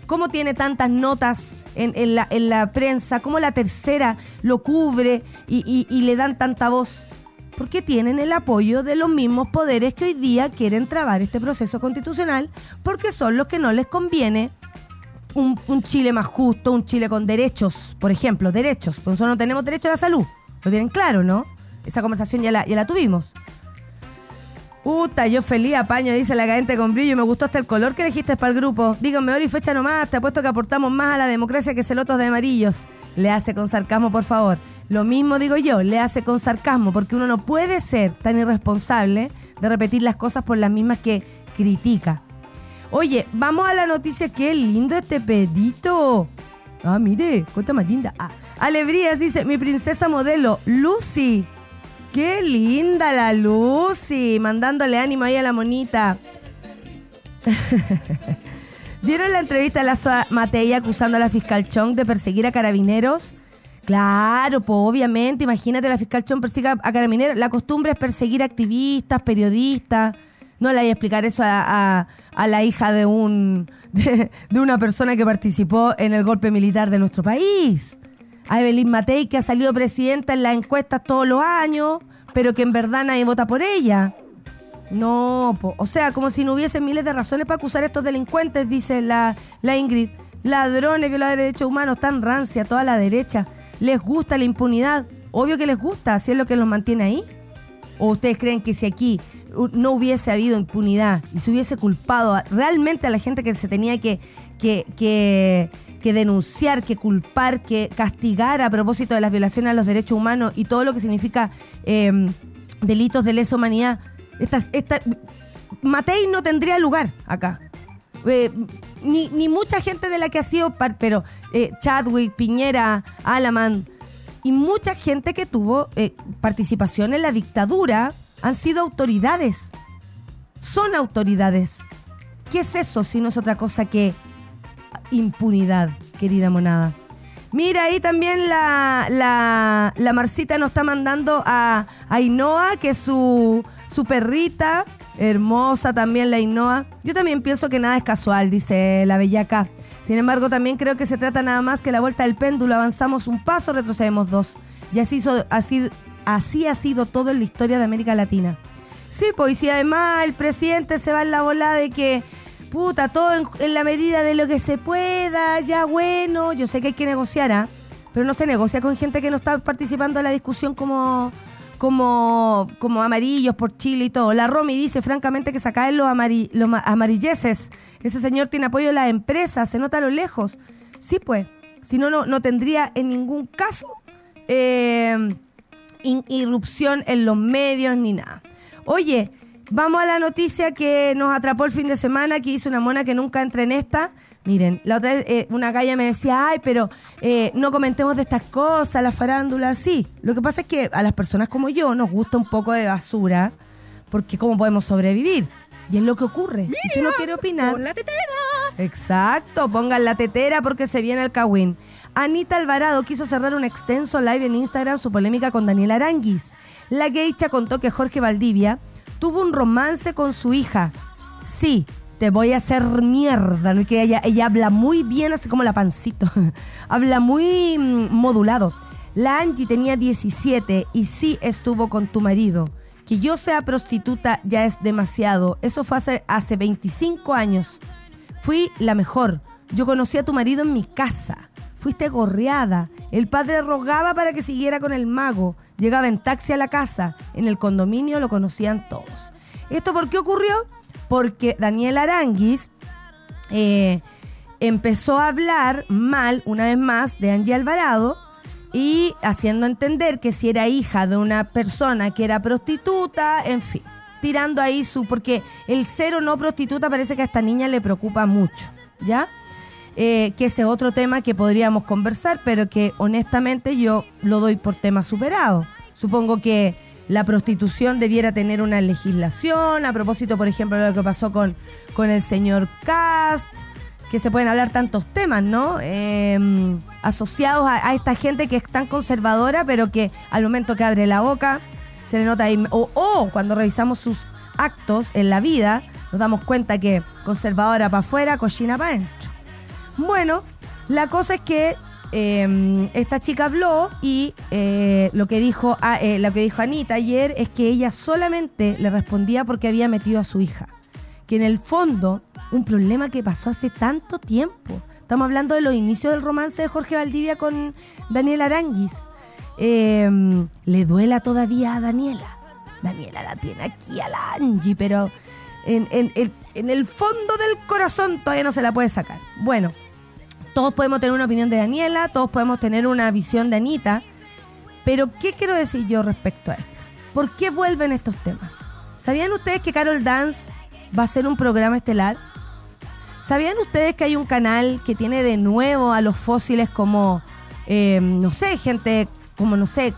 ¿Cómo tiene tantas notas en, la, en la prensa? ¿Cómo la tercera lo cubre y- y le dan tanta voz? Porque tienen el apoyo de los mismos poderes que hoy día quieren trabar este proceso constitucional, porque son los que no les conviene un, Chile más justo, un Chile con derechos, por ejemplo, derechos. Por eso no tenemos derecho a la salud. Lo tienen claro, ¿no? Esa conversación ya la, ya la tuvimos. Puta, yo feliz apaño, dice la cadente con brillo. Me gustó hasta el color que elegiste para el grupo. Díganme hora y fecha nomás. Te apuesto que aportamos más a la democracia que celotos de amarillos. Le hace con sarcasmo, por favor. Lo mismo digo yo, le hace con sarcasmo, porque uno no puede ser tan irresponsable de repetir las cosas por las mismas que critica. Oye, vamos a la noticia. Qué lindo este pedito. Ah, mire, cosa más linda. Ah, Alebrías dice, mi princesa modelo, Lucy. Qué linda la Lucy, mandándole ánimo ahí a la monita. ¿Vieron la entrevista de la Matei acusando a la fiscal Chong de perseguir a carabineros? Claro, pues obviamente, imagínate la fiscal Chong persiga a carabineros. La costumbre es perseguir activistas, periodistas. No le voy a explicar eso a, a- a la hija de un de, una persona que participó en el golpe militar de nuestro país. A Evelyn Matei, que ha salido presidenta en las encuestas todos los años, pero que en verdad nadie vota por ella. No, po. o sea, como si no hubiese miles de razones para acusar a estos delincuentes, dice la, la Ingrid. Ladrones, violadores de derechos humanos, tan rancia, toda la derecha. ¿Les gusta la impunidad? Obvio que les gusta, si es lo que los mantiene ahí. ¿O ustedes creen que si aquí no hubiese habido impunidad y se hubiese culpado realmente a la gente que se tenía que, que, que, denunciar, que culpar, que castigar a propósito de las violaciones a los derechos humanos y todo lo que significa eh, delitos de lesa humanidad? Estas, esta, Matei no tendría lugar acá. Eh, ni, ni mucha gente de la que ha sido, par- pero eh, Chadwick, Piñera, Alaman y mucha gente que tuvo eh, participación en la dictadura han sido autoridades. Son autoridades. ¿Qué es eso si no es otra cosa que impunidad, querida monada? Mira, ahí también la, la, la Marcita nos está mandando a, Ainhoa, que es su, su perrita. Hermosa también la Ainhoa. Yo también pienso que nada es casual, dice la bellaca. Sin embargo, también creo que se trata nada más que la vuelta del péndulo. Avanzamos un paso, retrocedemos dos. Y así, así, así ha sido todo en la historia de América Latina. Sí, pues y si además el presidente se va en la bola de que, puta, todo en, la medida de lo que se pueda, ya bueno, yo sé que hay que negociar, ¿ah? pero no se negocia con gente que no está participando en la discusión como, como, como amarillos por Chile y todo. La Romy dice francamente que se caen los, amari-. Ese señor tiene apoyo de las empresas, se nota a lo lejos. Sí, pues, si no, no, no tendría en ningún caso eh, irrupción en los medios ni nada. Oye, vamos a la noticia que nos atrapó el fin de semana, que hizo una mona que nunca entra en esta. Miren, la otra vez eh, una galla me decía, ay, pero eh, no comentemos de estas cosas, la farándula, sí. Lo que pasa es que a las personas como yo nos gusta un poco de basura, porque ¿cómo podemos sobrevivir? Y es lo que ocurre. y si uno quiere opinar... Exacto, pongan la tetera porque se viene el Kawin. Anita Alvarado quiso cerrar un extenso live en Instagram su polémica con Daniel Aranguis. La geisha contó que Jorge Valdivia tuvo un romance con su hija. Sí, te voy a hacer mierda. ¿no? Que ella, ella habla muy bien, así como la pancito. habla muy mm, modulado. La Angie tenía 17 y sí estuvo con tu marido. Que yo sea prostituta ya es demasiado. Eso fue hace, hace 25 años. Fui la mejor. Yo conocí a tu marido en mi casa. Fuiste gorreada. El padre rogaba para que siguiera con el mago. Llegaba en taxi a la casa. En el condominio lo conocían todos. ¿Esto por qué ocurrió? Porque Daniel Aranguis eh, empezó a hablar mal, una vez más, de Angie Alvarado y haciendo entender que si era hija de una persona que era prostituta, en fin, tirando ahí su... porque el ser o no prostituta parece que a esta niña le preocupa mucho, ¿ya? Eh, que ese es otro tema que podríamos conversar, pero que honestamente yo lo doy por tema superado. Supongo que la prostitución debiera tener una legislación, a propósito, por ejemplo, de lo que pasó con, con el señor Cast, que se pueden hablar tantos temas, ¿no? Eh, asociados a, esta gente que es tan conservadora, pero que al momento que abre la boca, se le nota o, o cuando revisamos sus actos en la vida, nos damos cuenta que conservadora para afuera, cochina para adentro. Bueno, la cosa es que eh, esta chica habló y eh, lo, que dijo, a- eh, lo que dijo Anita ayer es que ella solamente le respondía porque había metido a su hija. Que en el fondo, un problema que pasó hace tanto tiempo. Estamos hablando de los inicios del romance de Jorge Valdivia con Daniela Aranguis. Eh, le duela todavía a Daniela. Daniela la tiene aquí a la Angie, pero en el fondo del corazón todavía no se la puede sacar. Bueno, todos podemos tener una opinión de Daniela, todos podemos tener una visión de Anita, pero ¿qué quiero decir yo respecto a esto? ¿Por qué vuelven estos temas? ¿Sabían ustedes que Carol Dance va a ser un programa estelar? ¿Sabían ustedes que hay un canal que tiene de nuevo a los fósiles como, eh, no sé, gente como, no sé,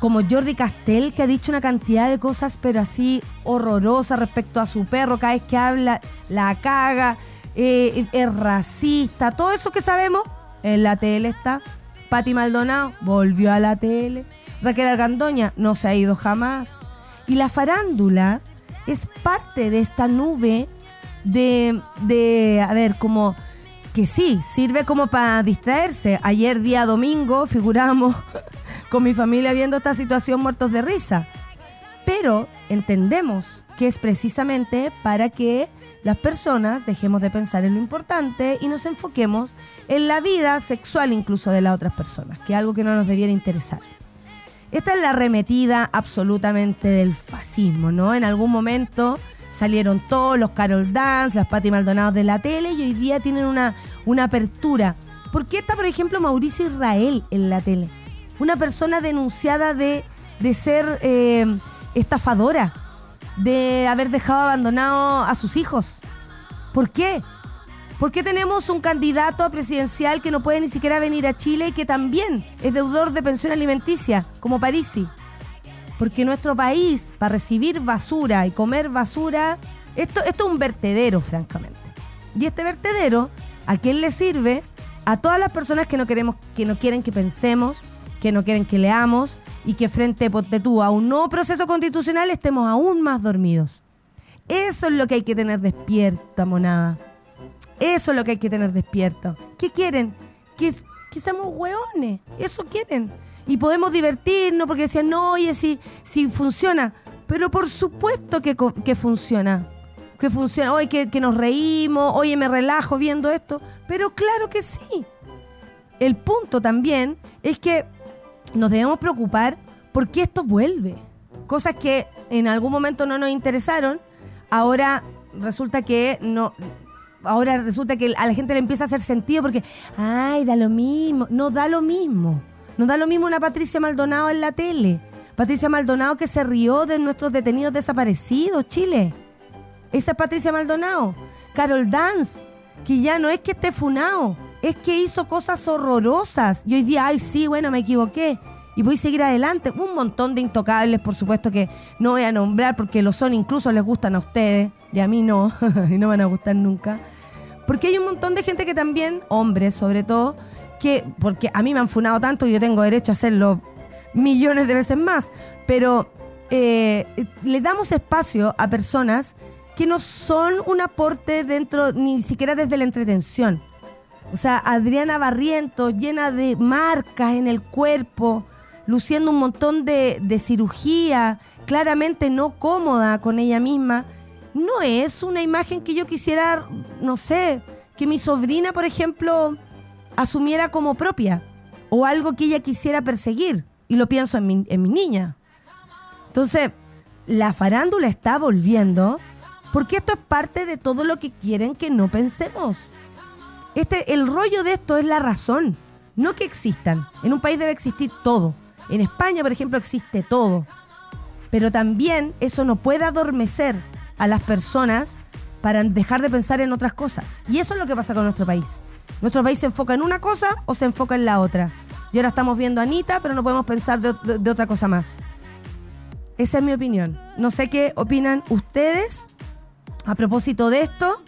como Jordi Castell, que ha dicho una cantidad de cosas, pero así horrorosas respecto a su perro, cada vez que habla, la caga, eh, es racista, todo eso que sabemos, en la tele está. Pati Maldonado volvió a la tele. Raquel Argandoña no se ha ido jamás. Y la farándula es parte de esta nube de, de a ver, como que sí, sirve como para distraerse. Ayer día domingo figuramos con mi familia viendo esta situación muertos de risa. Pero entendemos que es precisamente para que las personas dejemos de pensar en lo importante y nos enfoquemos en la vida sexual incluso de las otras personas, que es algo que no nos debiera interesar. Esta es la arremetida absolutamente del fascismo, ¿no? En algún momento salieron todos los Carol Dance, las Patti Maldonado de la tele y hoy día tienen una, una apertura. ¿Por qué está, por ejemplo, Mauricio Israel en la tele? Una persona denunciada de, de ser eh, estafadora, de haber dejado abandonado a sus hijos. ¿Por qué? ¿Por qué tenemos un candidato presidencial que no puede ni siquiera venir a Chile y que también es deudor de pensión alimenticia, como Parisi? Porque nuestro país, para recibir basura y comer basura, esto, esto es un vertedero, francamente. Y este vertedero, ¿a quién le sirve? A todas las personas que no queremos, que no quieren que pensemos, que no quieren que leamos y que frente tú, a un nuevo proceso constitucional estemos aún más dormidos. Eso es lo que hay que tener despierta, monada. Eso es lo que hay que tener despierto. ¿Qué quieren? Que, que seamos hueones. Eso quieren. Y podemos divertirnos porque decían, no, oye, si, si funciona. Pero por supuesto que, que funciona. Que funciona. Oye, que, que nos reímos. Oye, me relajo viendo esto. Pero claro que sí. el punto también es que nos debemos preocupar porque esto vuelve. Cosas que en algún momento no nos interesaron, ahora resulta que no. Ahora resulta que a la gente le empieza a hacer sentido porque, ay, da lo mismo. No da lo mismo. No da lo mismo una Patricia Maldonado en la tele. Patricia Maldonado que se rió de nuestros detenidos desaparecidos, Chile. Esa es Patricia Maldonado. Carol Dance, que ya no es que esté funado, es que hizo cosas horrorosas. Y hoy día, ay, sí, bueno, me equivoqué. Y voy a seguir adelante. Un montón de intocables, por supuesto, que no voy a nombrar porque lo son, incluso les gustan a ustedes. Y a mí no, y no van a gustar nunca. Porque hay un montón de gente que también, hombres sobre todo, que, porque a mí me han funado tanto y yo tengo derecho a hacerlo millones de veces más, pero eh, le damos espacio a personas que no son un aporte dentro, ni siquiera desde la entretención. O sea, Adriana Barriento, llena de marcas en el cuerpo, luciendo un montón de, de cirugía, claramente no cómoda con ella misma, no es una imagen que yo quisiera, no sé, que mi sobrina, por ejemplo, asumiera como propia o algo que ella quisiera perseguir. Y lo pienso en mi, en mi niña. Entonces, la farándula está volviendo porque esto es parte de todo lo que quieren que no pensemos. Este, el rollo de esto es la razón, no que existan. En un país debe existir todo. En España, por ejemplo, existe todo. Pero también eso no puede adormecer a las personas para dejar de pensar en otras cosas. Y eso es lo que pasa con nuestro país. Nuestro país se enfoca en una cosa o se enfoca en la otra. Y ahora estamos viendo a Anita, pero no podemos pensar de, otra cosa más. Esa es mi opinión. No sé qué opinan ustedes a propósito de esto.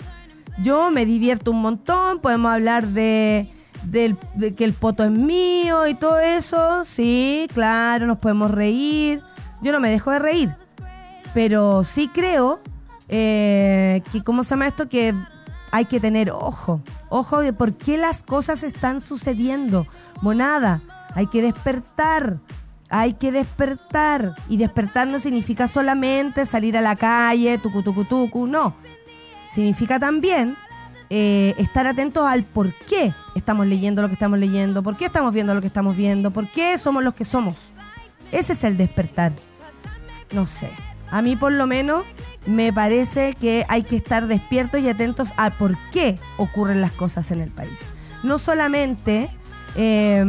Yo me divierto un montón. Podemos hablar de, de que el poto es mío y todo eso. Sí, claro, nos podemos reír. Yo no me dejo de reír. Pero sí creo eh, que, ¿cómo se llama esto? Que hay que tener ojo. Ojo de por qué las cosas están sucediendo. Monada, hay que despertar. Hay que despertar. Y despertar no significa solamente salir a la calle, tucu, tucu, tucu. No. Significa también eh, estar atentos al por qué estamos leyendo lo que estamos leyendo, por qué estamos viendo lo que estamos viendo, por qué somos los que somos. Ese es el despertar. No sé. A mí por lo menos me parece que hay que estar despiertos y atentos a por qué ocurren las cosas en el país. No solamente eh,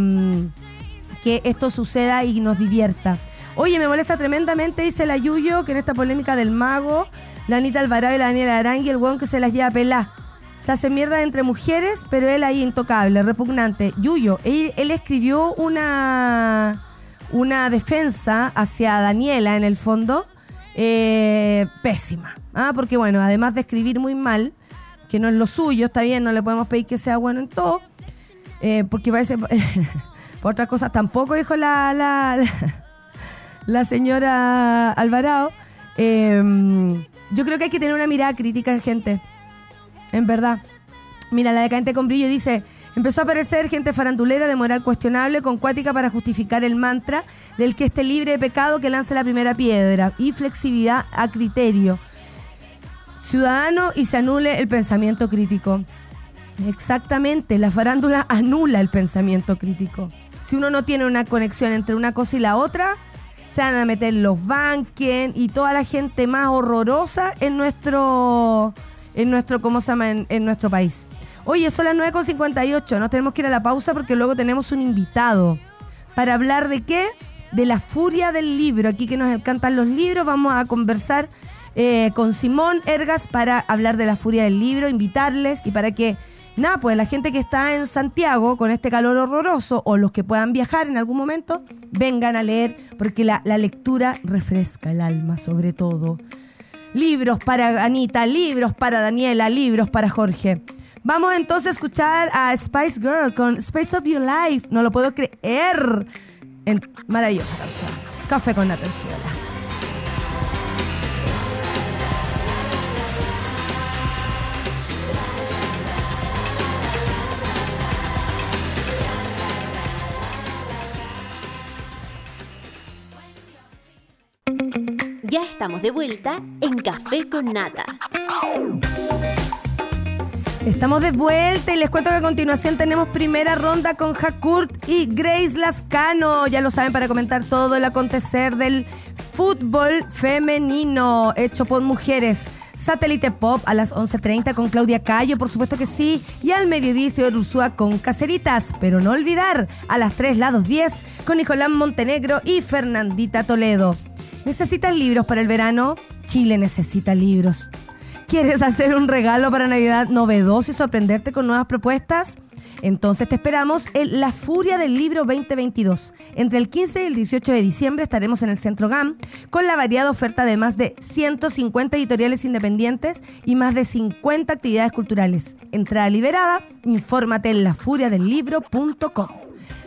que esto suceda y nos divierta. Oye, me molesta tremendamente, dice la Yuyo, que en esta polémica del mago, la Anita Alvarado y la Daniela Arangui, el weón que se las lleva a pelar. Se hace mierda entre mujeres, pero él ahí intocable, repugnante. Yuyo, él, él escribió una, una defensa hacia Daniela en el fondo, eh, pésima. ¿ah? Porque bueno, además de escribir muy mal, que no es lo suyo, está bien, no le podemos pedir que sea bueno en todo, eh, porque parece... por otras cosas tampoco dijo la, la, la, señora Alvarado. Eh, yo creo que hay que tener una mirada crítica, gente. En verdad. Mira, la decadente con brillo dice, empezó a aparecer gente farandulera de moral cuestionable con cuática para justificar el mantra del que esté libre de pecado que lance la primera piedra y flexibilidad a criterio ciudadano y se anule el pensamiento crítico. Exactamente, la farándula anula el pensamiento crítico. Si uno no tiene una conexión entre una cosa y la otra, se van a meter los banquen y toda la gente más horrorosa en nuestro, en nuestro, ¿cómo se llama? En, en nuestro país. Oye, son las 9.58, nos tenemos que ir a la pausa porque luego tenemos un invitado. ¿Para hablar de qué? De la furia del libro. Aquí que nos encantan los libros, vamos a conversar eh, con Simón Ergas para hablar de la furia del libro, invitarles y para que, nada, pues la gente que está en Santiago con este calor horroroso o los que puedan viajar en algún momento, vengan a leer porque la, la lectura refresca el alma sobre todo. Libros para Anita, libros para Daniela, libros para Jorge. Vamos entonces a escuchar a Spice Girl con Space of Your Life. No lo puedo creer. En maravillosa canción. Café con Natenzuela. Ya estamos de vuelta en Café con Nata. Estamos de vuelta y les cuento que a continuación tenemos primera ronda con Hakurt y Grace Lascano. Ya lo saben, para comentar todo el acontecer del fútbol femenino hecho por mujeres. Satélite Pop a las 11.30 con Claudia Cayo, por supuesto que sí. Y al mediodía Ursúa con Caceritas. Pero no olvidar, a las 3 lados 10 con Nicolás Montenegro y Fernandita Toledo. ¿Necesitas libros para el verano? Chile necesita libros. ¿Quieres hacer un regalo para Navidad novedoso y sorprenderte con nuevas propuestas? Entonces te esperamos en La Furia del Libro 2022. Entre el 15 y el 18 de diciembre estaremos en el Centro GAM con la variada oferta de más de 150 editoriales independientes y más de 50 actividades culturales. Entrada liberada, infórmate en lafuriadellibro.com.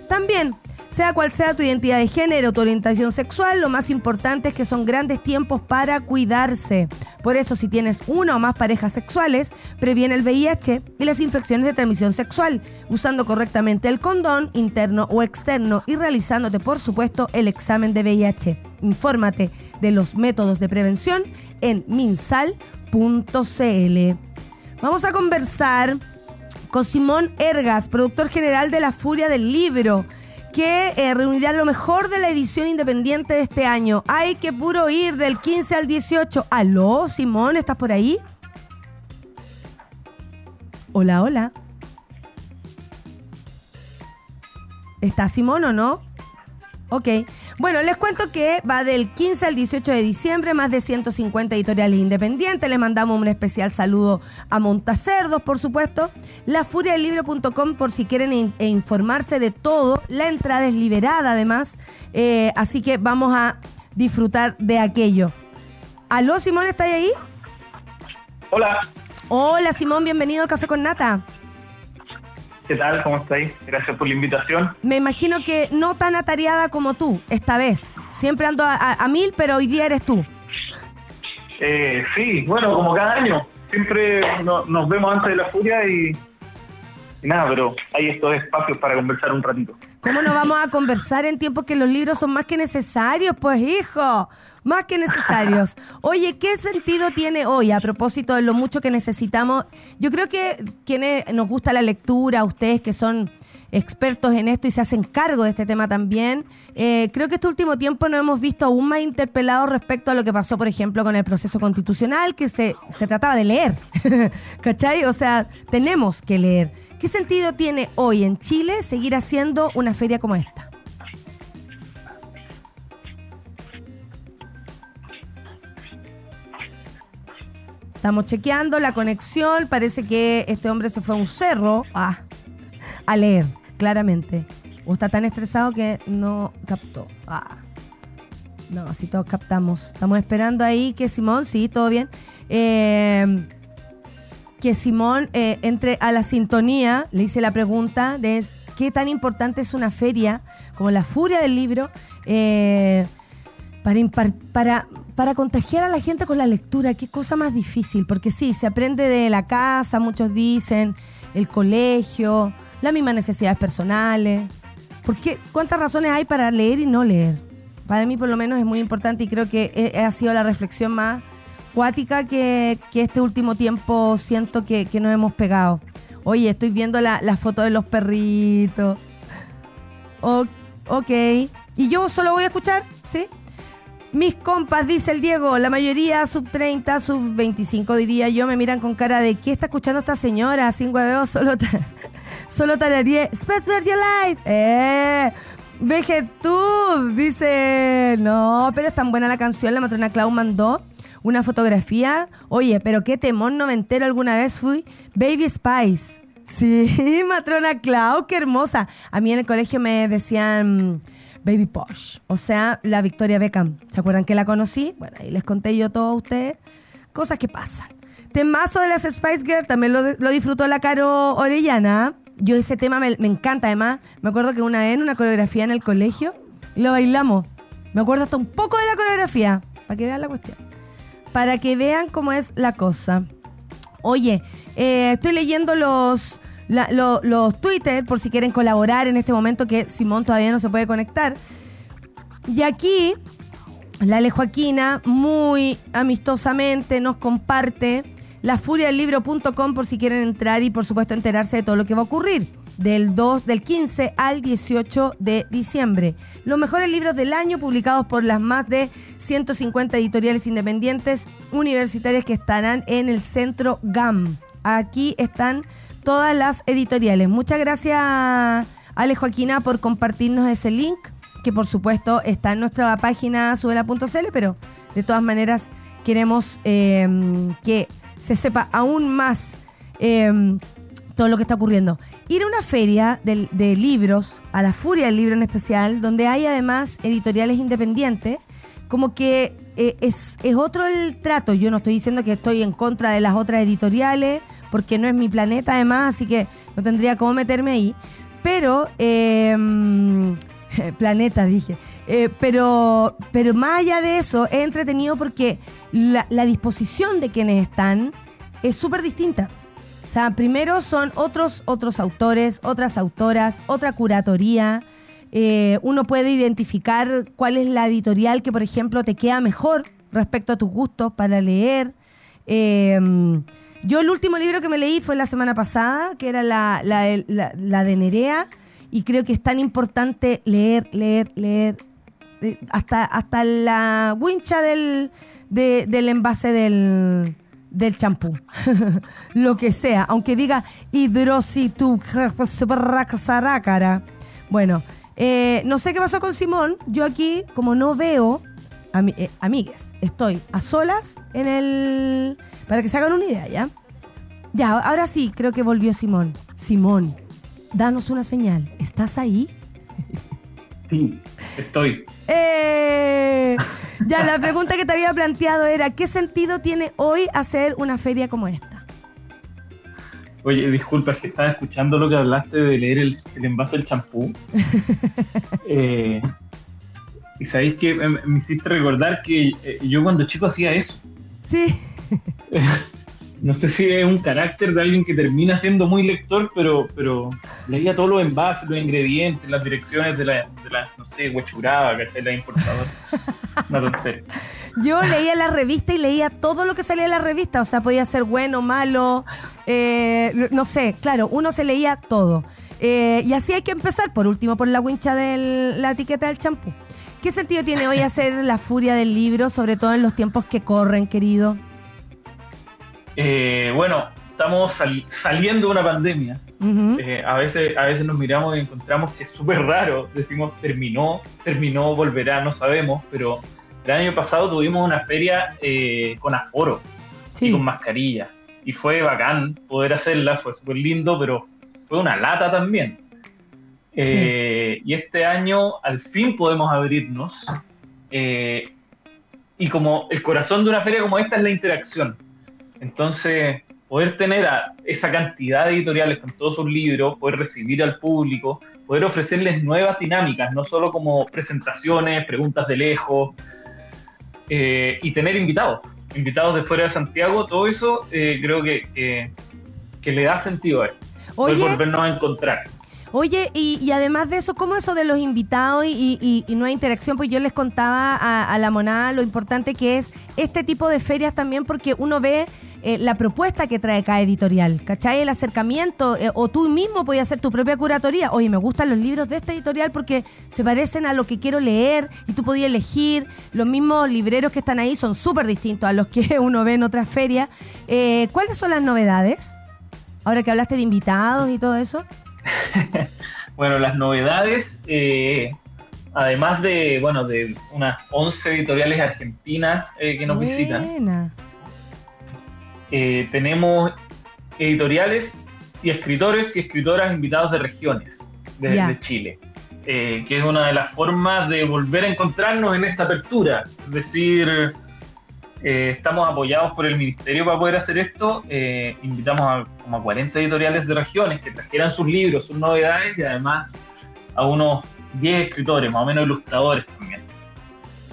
También sea cual sea tu identidad de género, tu orientación sexual, lo más importante es que son grandes tiempos para cuidarse. Por eso, si tienes una o más parejas sexuales, previene el VIH y las infecciones de transmisión sexual, usando correctamente el condón interno o externo y realizándote, por supuesto, el examen de VIH. Infórmate de los métodos de prevención en minsal.cl. Vamos a conversar con Simón Ergas, productor general de La Furia del Libro que eh, reunirá lo mejor de la edición independiente de este año. Hay que puro ir del 15 al 18. Aló, Simón, ¿estás por ahí? Hola, hola. ¿Está Simón o no? Ok. Bueno, les cuento que va del 15 al 18 de diciembre, más de 150 editoriales independientes. Les mandamos un especial saludo a Montacerdos, por supuesto. Lafuriadelibro.com por si quieren in- e informarse de todo. La entrada es liberada, además. Eh, así que vamos a disfrutar de aquello. ¿Aló, Simón, ¿está ahí? Hola, Hola, Simón, bienvenido al Café con Nata. ¿Qué tal? ¿Cómo estáis? Gracias por la invitación. Me imagino que no tan atareada como tú, esta vez. Siempre ando a, a- a mil, pero hoy día eres tú. Eh, sí, bueno, como cada año, siempre no- nos vemos antes de la furia y, y nada, pero hay estos espacios para conversar un ratito. ¿Cómo no vamos a conversar en tiempos que los libros son más que necesarios? Pues hijo, más que necesarios. Oye, ¿qué sentido tiene hoy a propósito de lo mucho que necesitamos? Yo creo que quienes nos gusta la lectura, ustedes que son expertos en esto y se hacen cargo de este tema también, eh, creo que este último tiempo nos hemos visto aún más interpelados respecto a lo que pasó, por ejemplo, con el proceso constitucional, que se, se trataba de leer. ¿Cachai? O sea, tenemos que leer. ¿Qué sentido tiene hoy en Chile seguir haciendo una feria como esta? Estamos chequeando la conexión. Parece que este hombre se fue a un cerro ah, a leer, claramente. O está tan estresado que no captó. Ah. No, así todos captamos. Estamos esperando ahí que Simón, sí, todo bien. Eh, que Simón eh, entre a la sintonía, le hice la pregunta de qué tan importante es una feria como la furia del libro eh, para, para, para contagiar a la gente con la lectura. Qué cosa más difícil, porque sí, se aprende de la casa, muchos dicen, el colegio, las mismas necesidades personales. ¿Por qué? ¿Cuántas razones hay para leer y no leer? Para mí por lo menos es muy importante y creo que eh, ha sido la reflexión más cuática que, que este último tiempo siento que, que nos hemos pegado. Oye, estoy viendo la, la foto de los perritos. Ok. Y yo solo voy a escuchar, ¿sí? Mis compas, dice el Diego, la mayoría sub 30, sub 25 diría yo, me miran con cara de ¿qué está escuchando esta señora? Sin hueveo, solo, ta- solo Where Your Life. ¡Eh! Vegetud, dice. No, pero es tan buena la canción, la matrona Clau mandó una fotografía. Oye, pero qué temón noventero alguna vez fui. Baby Spice. Sí, matrona Clau, qué hermosa. A mí en el colegio me decían Baby Posh, o sea, la Victoria Beckham. ¿Se acuerdan que la conocí? Bueno, ahí les conté yo todo a ustedes. Cosas que pasan. Temazo de las Spice Girls también lo, lo disfrutó la Caro Orellana. Yo ese tema me, me encanta, además. Me acuerdo que una vez en una coreografía en el colegio lo bailamos. Me acuerdo hasta un poco de la coreografía, para que vean la cuestión. Para que vean cómo es la cosa. Oye, eh, estoy leyendo los, la- lo- los Twitter por si quieren colaborar en este momento que Simón todavía no se puede conectar. Y aquí, la Ale Joaquina, muy amistosamente, nos comparte lafurialibro.com por si quieren entrar y por supuesto enterarse de todo lo que va a ocurrir. Del 2, del 15 al 18 de diciembre. Los mejores libros del año publicados por las más de 150 editoriales independientes universitarias que estarán en el centro GAM. Aquí están todas las editoriales. Muchas gracias, Ale Joaquina, por compartirnos ese link, que por supuesto está en nuestra página subela.cl, pero de todas maneras queremos eh, que se sepa aún más eh, todo lo que está ocurriendo. Ir a una feria de, de libros, a la Furia del Libro en especial, donde hay además editoriales independientes, como que eh, es, es otro el trato. Yo no estoy diciendo que estoy en contra de las otras editoriales, porque no es mi planeta además, así que no tendría cómo meterme ahí. Pero, eh, planeta dije, Eh, pero, pero más allá de eso, es entretenido porque la, disposición de quienes están es súper distinta. O sea, primero son otros, otros autores, otras autoras, otra curatoría. Eh, uno puede identificar cuál es la editorial que, por ejemplo, te queda mejor respecto a tus gustos para leer. Eh, yo el último libro que me leí fue la semana pasada, que era la, de Nerea, y creo que es tan importante leer, leer, leer, eh, hasta, hasta la wincha del, de- del envase del del champú, lo que sea, aunque diga hidrosituxaracara. Bueno, eh, no sé qué pasó con Simón, yo aquí, como no veo, ami- eh, amigues, estoy a solas en el... Para que se hagan una idea, ¿ya? Ya, ahora sí, creo que volvió Simón. Simón, danos una señal, ¿estás ahí? Sí, estoy. ¡Eh! Ya, la pregunta que te había planteado era, ¿qué sentido tiene hoy hacer una feria como esta? Oye, disculpa, es que estaba escuchando lo que hablaste de leer el, el envase del champú. Eh, y sabéis que me, me hiciste recordar que eh, yo cuando chico hacía eso. Sí, No sé si es un carácter de alguien que termina siendo muy lector, pero, pero leía todos los envases, los ingredientes, las direcciones de la, no sé, huechuraba, ¿cachai? La importadora. Una tontería. yo leía la revista y leía todo lo que salía en la revista, o sea, podía ser bueno, malo, eh, no sé, claro, uno se leía todo. Eh, y así hay que empezar, por último, por la wincha de la etiqueta del champú. ¿Qué sentido tiene hoy hacer la furia del libro, sobre todo en los tiempos que corren, querido? Eh, bueno, estamos sal- saliendo de una pandemia. Eh, a, veces, a veces nos miramos y encontramos que es súper raro. Decimos, terminó, terminó, volverá, no sabemos, pero el año pasado tuvimos una feria eh, con aforo y Sí, con mascarilla. Y fue bacán poder hacerla, fue súper lindo, pero fue una lata también. Eh, Y este año al fin podemos abrirnos. y como el corazón de una feria como esta es la interacción. Entonces, poder tener a esa cantidad de editoriales con todos sus libros, poder recibir al público, poder ofrecerles nuevas dinámicas, no solo como presentaciones, preguntas de lejos, eh, y tener invitados, invitados de fuera de Santiago, todo eso eh, creo que, que- que le da sentido a. Poder Oye, volvernos a encontrar. Oye, y, y además de eso, ¿cómo eso de los invitados y, no hay interacción? Pues yo les contaba a, a la monada lo importante que es este tipo de ferias también porque uno ve eh, la propuesta que trae cada editorial, ¿cachai? El acercamiento, eh, o tú mismo puedes hacer tu propia curatoría. Oye, me gustan los libros de esta editorial porque se parecen a lo que quiero leer y tú podías elegir. Los mismos libreros que están ahí son súper distintos a los que uno ve en otras ferias. Eh, ¿Cuáles son las novedades? Ahora que hablaste de invitados y todo eso. Bueno, las novedades, eh, además de, bueno, de unas 11 editoriales argentinas eh, que nos visitan, Buena. eh, tenemos editoriales y escritores y escritoras invitados de regiones de, Ya. de Chile, eh, que es una de las formas de volver a encontrarnos en esta apertura. Es decir, eh, estamos apoyados por el ministerio para poder hacer esto. eh, invitamos a como a 40 editoriales de regiones que trajeran sus libros, sus novedades y además a unos 10 escritores, más o menos ilustradores también.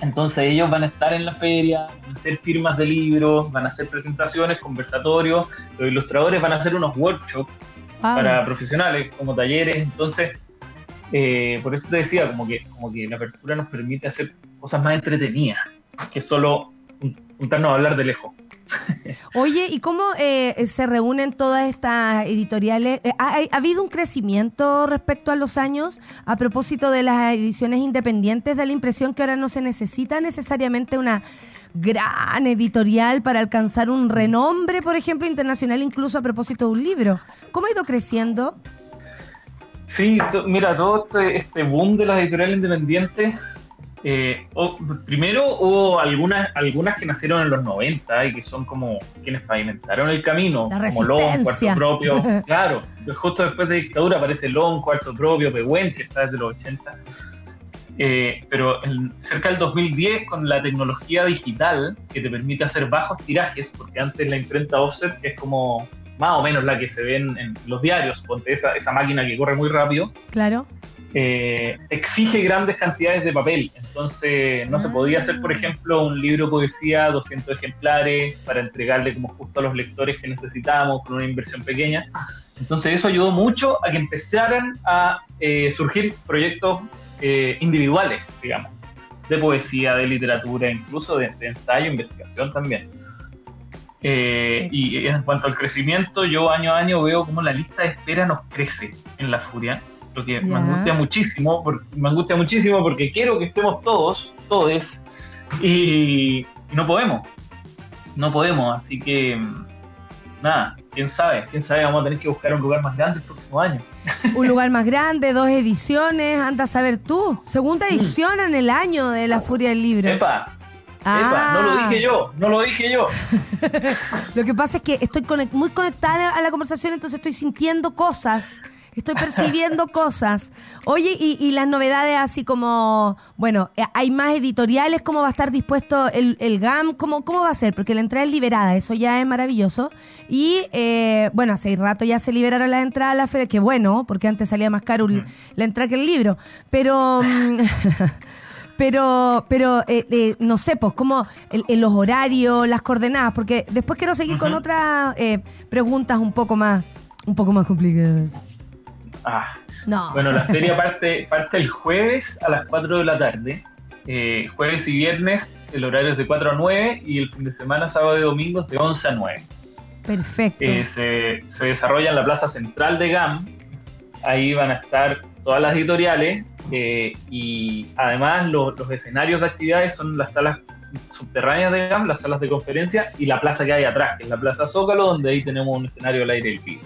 Entonces ellos van a estar en la feria, van a hacer firmas de libros, van a hacer presentaciones, conversatorios, los ilustradores van a hacer unos workshops Wow. para profesionales, como talleres, entonces eh, por eso te decía, como que, como que la apertura nos permite hacer cosas más entretenidas que solo juntarnos a hablar de lejos. Oye, ¿y cómo eh, se reúnen todas estas editoriales? Eh, ¿ha, ha habido un crecimiento respecto a los años a propósito de las ediciones independientes? Da la impresión que ahora no se necesita necesariamente una gran editorial para alcanzar un renombre, por ejemplo, internacional, incluso a propósito de un libro. ¿Cómo ha ido creciendo? Sí, mira, todo este, este boom de las editoriales independientes, eh, o- primero hubo algunas, algunas que nacieron en los 90 y que son como quienes pavimentaron el camino, La como resistencia. Cuarto Propio, claro, pues justo después de dictadura aparece Long, Cuarto Propio, Pehuen, que está desde los 80. Eh, pero en- cerca del 2010, con la tecnología digital que te permite hacer bajos tirajes, porque antes la imprenta offset es como más o menos la que se ve en, en los diarios, ponte esa, esa máquina que corre muy rápido, Claro. Eh, exige grandes cantidades de papel. Entonces no se podía hacer, por ejemplo, un libro de poesía, 200 ejemplares, para entregarle como justo a los lectores que necesitábamos con una inversión pequeña. Entonces eso ayudó mucho a que empezaran a eh, surgir proyectos eh, individuales, digamos, de poesía, de literatura, incluso de, de ensayo, investigación también. Eh, y en cuanto al crecimiento, yo año a año veo como la lista de espera nos crece en la furia, lo que me angustia muchísimo, por- me angustia muchísimo porque quiero que estemos todos, todos, y, y no podemos, no podemos, así que mm, nada, quién sabe, quién sabe, vamos a tener que buscar un lugar más grande el próximo año. Un lugar más grande, dos ediciones, anda a saber tú. Segunda edición en el año de La Furia del Libro. Epa, Ah. epa, no lo dije yo, no lo dije yo. Lo que pasa es que estoy muy conectada a la conversación, entonces estoy sintiendo cosas, estoy percibiendo cosas. Oye, y, y las novedades así como, bueno, eh, hay más editoriales, ¿cómo va a estar dispuesto el, el GAM? ¿Cómo, ¿Cómo va a ser? Porque la entrada es liberada, eso ya es maravilloso. Y eh, bueno, hace rato ya se liberaron las entradas a la feria, que bueno, porque antes salía más caro el- la entrada que el libro. Pero... mm, Pero, pero eh, eh, no sé, pues, como el- el- los horarios, las coordenadas, porque después quiero seguir con otras eh, preguntas un poco más, un poco más complicadas. Ah, No. Bueno, la feria parte, parte el jueves a las 4 de la tarde. Eh, jueves y viernes el horario es de 4 a 9 y el fin de semana, sábado y domingo es de 11 a 9. Perfecto. Eh, se, se desarrolla en la plaza central de GAM. Ahí van a estar todas las editoriales eh, y además lo- los escenarios de actividades son las salas subterráneas de GAM, las salas de conferencia y la plaza que hay atrás, que es la plaza Zócalo, donde ahí tenemos un escenario al aire libre.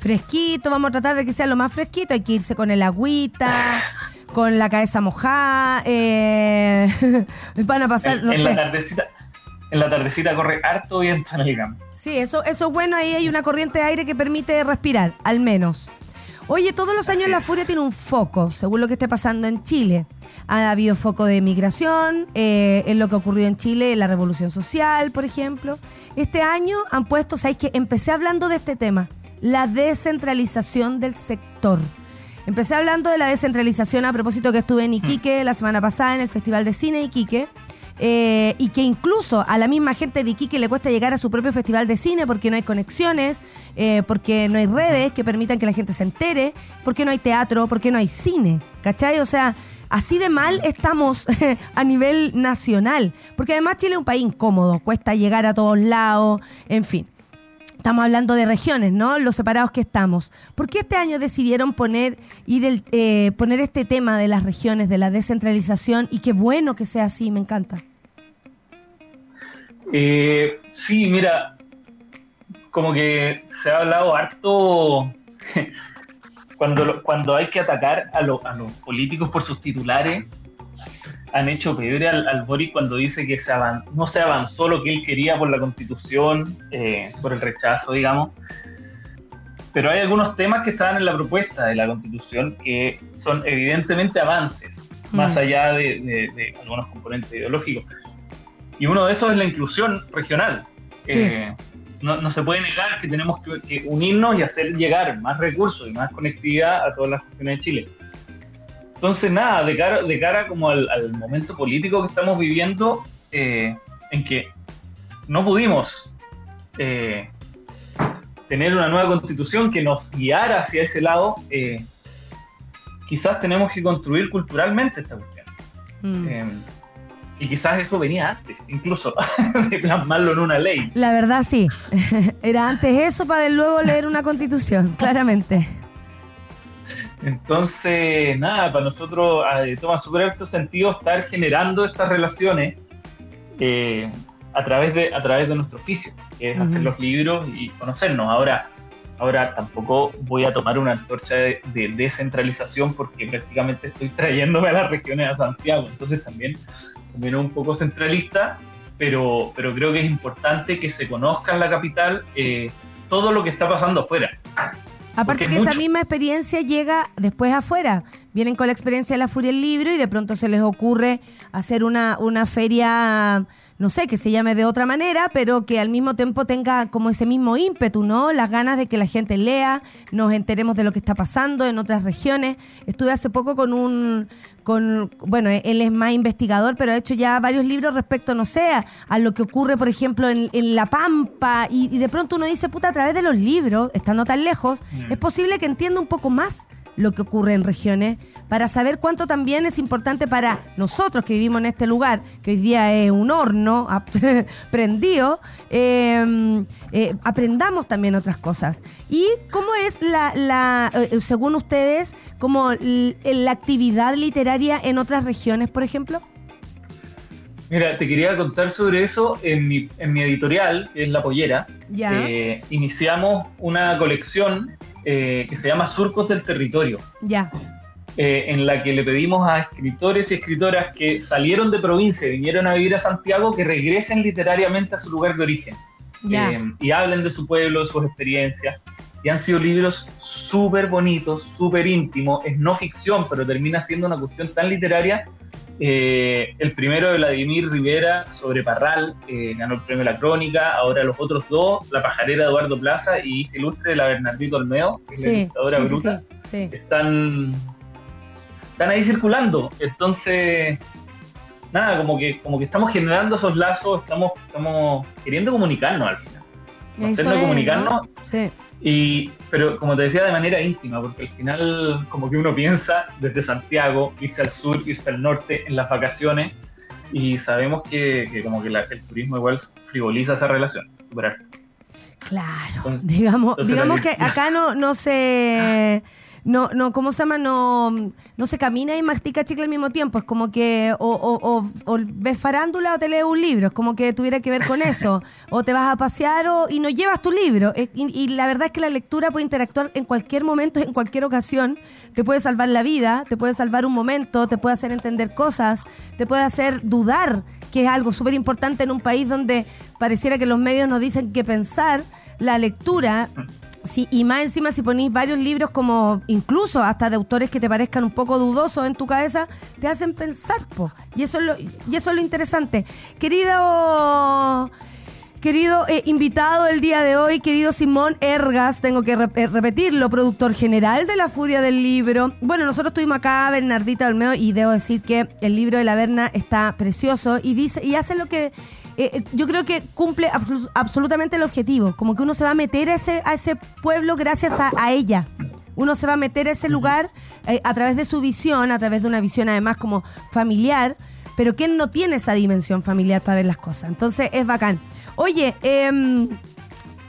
Fresquito, vamos a tratar de que sea lo más fresquito. Hay que irse con el agüita, con la cabeza mojada. eh, van a pasar, en, no en la sé. tardecita, en la tardecita corre harto viento en el GAM. Sí, eso, eso es bueno. Ahí hay una corriente de aire que permite respirar, al menos. Oye, todos los años la furia tiene un foco, según lo que esté pasando en Chile. Ha habido foco de migración, eh, en lo que ha ocurrido en Chile, en la revolución social, por ejemplo. Este año han puesto, ¿sabéis que Empecé hablando de este tema, la descentralización del sector. Empecé hablando de la descentralización a propósito que estuve en Iquique la semana pasada en el Festival de Cine Iquique. eh, y que incluso a la misma gente de Iquique le cuesta llegar a su propio festival de cine porque no hay conexiones, eh, porque no hay redes que permitan que la gente se entere, porque no hay teatro, porque no hay cine, ¿cachai? O sea, así de mal estamos a nivel nacional, porque además Chile es un país incómodo, cuesta llegar a todos lados, en fin. Estamos hablando de regiones, ¿no? Los separados que estamos. ¿Por qué este año decidieron poner, ir el- eh, poner este tema de las regiones, de la descentralización? Y qué bueno que sea así, me encanta. Eh, sí, mira, como que se ha hablado harto cuando, cuando hay que atacar a los políticos por sus titulares. Han hecho pebre al, al Boric cuando dice que se no se avanzó lo que él quería por la constitución, eh, por el rechazo, digamos. Pero hay algunos temas que estaban en la propuesta de la constitución que son evidentemente avances, más Mm. allá de, de- de algunos componentes ideológicos. Y uno de esos es la inclusión regional. Sí. Eh, no, no se puede negar que tenemos que, que unirnos y hacer llegar más recursos y más conectividad a todas las regiones de Chile. Entonces, nada, de cara, de cara como al, al momento político que estamos viviendo, eh, en que no pudimos eh, tener una nueva constitución que nos guiara hacia ese lado, eh, quizás tenemos que construir culturalmente esta cuestión. Mm. Eh, y quizás eso venía antes, incluso, de plasmarlo en una ley. La verdad sí. Era antes eso para luego leer una constitución, claramente. Entonces, nada, para nosotros eh, toma súper alto sentido estar generando estas relaciones eh, a, través de, a través de nuestro oficio, que es hacer los libros y conocernos. Ahora, ahora tampoco voy a tomar una antorcha de, de descentralización porque prácticamente estoy trayéndome a las regiones a Santiago, entonces también, también es un poco centralista, pero, pero creo que es importante que se conozca en la capital eh, todo lo que está pasando afuera. Aparte Porque que esa misma experiencia llega después afuera. Vienen con la experiencia de la Furia del Libro y de pronto se les ocurre hacer una, una feria, no sé, que se llame de otra manera, pero que al mismo tiempo tenga como ese mismo ímpetu, ¿no? Las ganas de que la gente lea, nos enteremos de lo que está pasando en otras regiones. Estuve hace poco con un, con, bueno, él es más investigador, pero ha hecho ya varios libros respecto, no sé, a, a lo que ocurre, por ejemplo, en, en La Pampa, y, y de pronto uno dice, puta, a través de los libros, estando tan lejos, Mm. es posible que entienda un poco más lo que ocurre en regiones, para saber cuánto también es importante para nosotros que vivimos en este lugar, que hoy día es un horno prendido, eh, eh, aprendamos también otras cosas. ¿Y cómo es la, la eh, según ustedes, como la actividad literaria en otras regiones, por ejemplo? Mira, te quería contar sobre eso en mi, en mi editorial, que es La Pollera. Ya. eh, iniciamos una colección eh, que se llama Surcos del Territorio, Ya, eh, en la que le pedimos a escritores y escritoras que salieron de provincia y vinieron a vivir a Santiago que regresen literariamente a su lugar de origen ya. eh, y hablen de su pueblo, de sus experiencias. Y han sido libros súper bonitos, súper íntimos, es no ficción, pero termina siendo una cuestión tan literaria. Eh, el primero de Vladimir Rivera sobre Parral, eh, ganó el premio La Crónica, ahora los otros dos, La Pajarera de Eduardo Plaza y Ilustre de la Bernardito Olmedo, que es la sí, sí, bruta, sí, están, están ahí circulando. Entonces, nada, como que, como que estamos generando esos lazos, estamos, estamos queriendo comunicarnos al final. Es, comunicarnos, ¿no? Sí. Y, pero como te decía, de manera íntima, porque al final como que uno piensa desde Santiago, irse al sur, irse al norte en las vacaciones, y sabemos que, que como que la- el turismo igual frivoliza esa relación. Claro, Entonces- digamos, entonces digamos que acá no, no se, no, no, ¿cómo se llama? No, no se camina y mastica chicle al mismo tiempo. Es como que o, o- o- o ves farándula o te lees un libro. Es como que tuviera que ver con eso. O te vas a pasear o, y no llevas tu libro. Y, y la verdad es que la lectura puede interactuar en cualquier momento, en cualquier ocasión. Te puede salvar la vida, te puede salvar un momento, te puede hacer entender cosas, te puede hacer dudar, que es algo súper importante en un país donde pareciera que los medios nos dicen que pensar, la lectura, sí, y más encima si ponís varios libros como incluso hasta de autores que te parezcan un poco dudosos en tu cabeza, te hacen pensar, po. Y eso es lo, y eso es lo interesante. Querido Querido eh, invitado el día de hoy, querido Simón Ergas, tengo que eh, repetirlo, productor general de La Furia del Libro. Bueno, nosotros estuvimos acá, Bernardita Olmedo, y debo decir que el libro de la Berna está precioso y dice y hace lo que eh, eh, yo creo que cumple absolutamente el objetivo, como que uno se va a meter a ese, a ese pueblo gracias a, a ella. Uno se va a meter a ese lugar eh, a través de su visión, a través de una visión además como familiar, pero ¿quién no tiene esa dimensión familiar para ver las cosas? Entonces es bacán. Oye, em,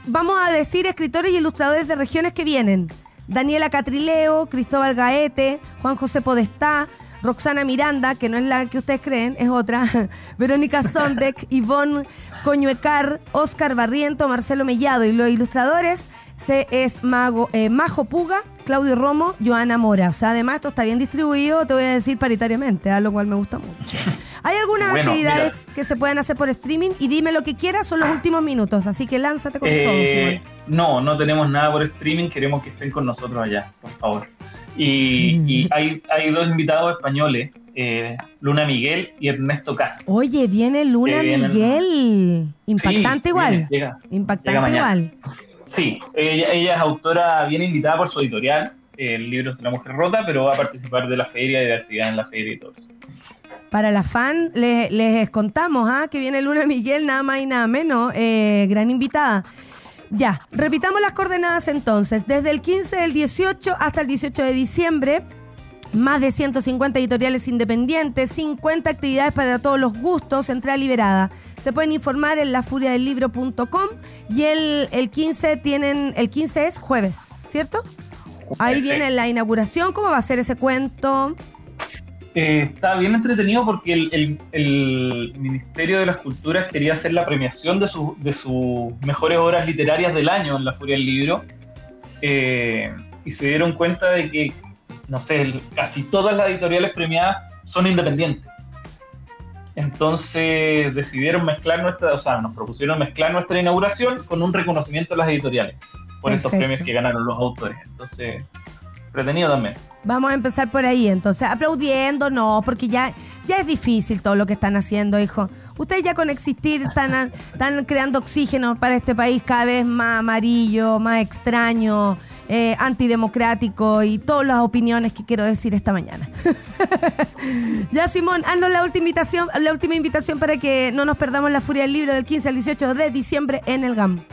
vamos a decir escritores y ilustradores de regiones que vienen. Daniela Catrileo, Cristóbal Gaete, Juan José Podestá, Roxana Miranda, que no es la que ustedes creen, es otra, Verónica Sondek, Ivonne Coñuecar, Oscar Barriento, Marcelo Mellado y los ilustradores se es Mago, eh, Majo Puga, Claudio Romo, Joana Mora. O sea, además esto está bien distribuido, te voy a decir paritariamente, a lo cual me gusta mucho. Hay algunas Bueno, actividades que se pueden hacer por streaming y dime lo que quieras, son los últimos minutos, así que lánzate con todo, Eh, Simón. no, no tenemos nada por streaming, queremos que estén con nosotros allá, por favor. Y, y hay, hay dos invitados españoles, eh, Luna Miguel y Ernesto Castro. Oye, viene Luna viene- Miguel. Impactante Sí, igual. viene, llega. Impactante llega igual. Sí, ella, ella es autora, viene invitada por su editorial, el libro de la mujer rota, pero va a participar de la feria y de actividad en la feria y todo eso. Para la fan, les, les contamos ¿ah? que viene Luna Miguel, nada más y nada menos. eh, gran invitada. Ya, repitamos las coordenadas entonces. Desde el 15 del 18 hasta el 18 de diciembre, Más de 150 editoriales independientes, 50 actividades para todos los gustos, entrada liberada. Se pueden informar en lafuriadelibro.com y el, el 15 tienen, el 15 es jueves, ¿cierto? Ahí viene la inauguración, ¿cómo va a ser ese cuento? Eh, está bien entretenido porque el, el- el Ministerio de las Culturas quería hacer la premiación de, su- de sus mejores obras literarias del año en la Furia del Libro eh, y se dieron cuenta de que, no sé, casi todas las editoriales premiadas son independientes. Entonces decidieron mezclar nuestra, o sea, nos propusieron mezclar nuestra inauguración con un reconocimiento a las editoriales por estos premios que ganaron los autores. Entonces, entretenido también. Vamos a empezar por ahí, entonces, aplaudiendo, no, porque ya, ya es difícil todo lo que están haciendo, hijo. Ustedes ya con existir están, están creando oxígeno para este país cada vez más amarillo, más extraño, eh, antidemocrático y todas las opiniones que quiero decir esta mañana. ya, Simón, haznos la última invitación, la última invitación para que no nos perdamos la furia del libro del 15 al 18 de diciembre en el GAM.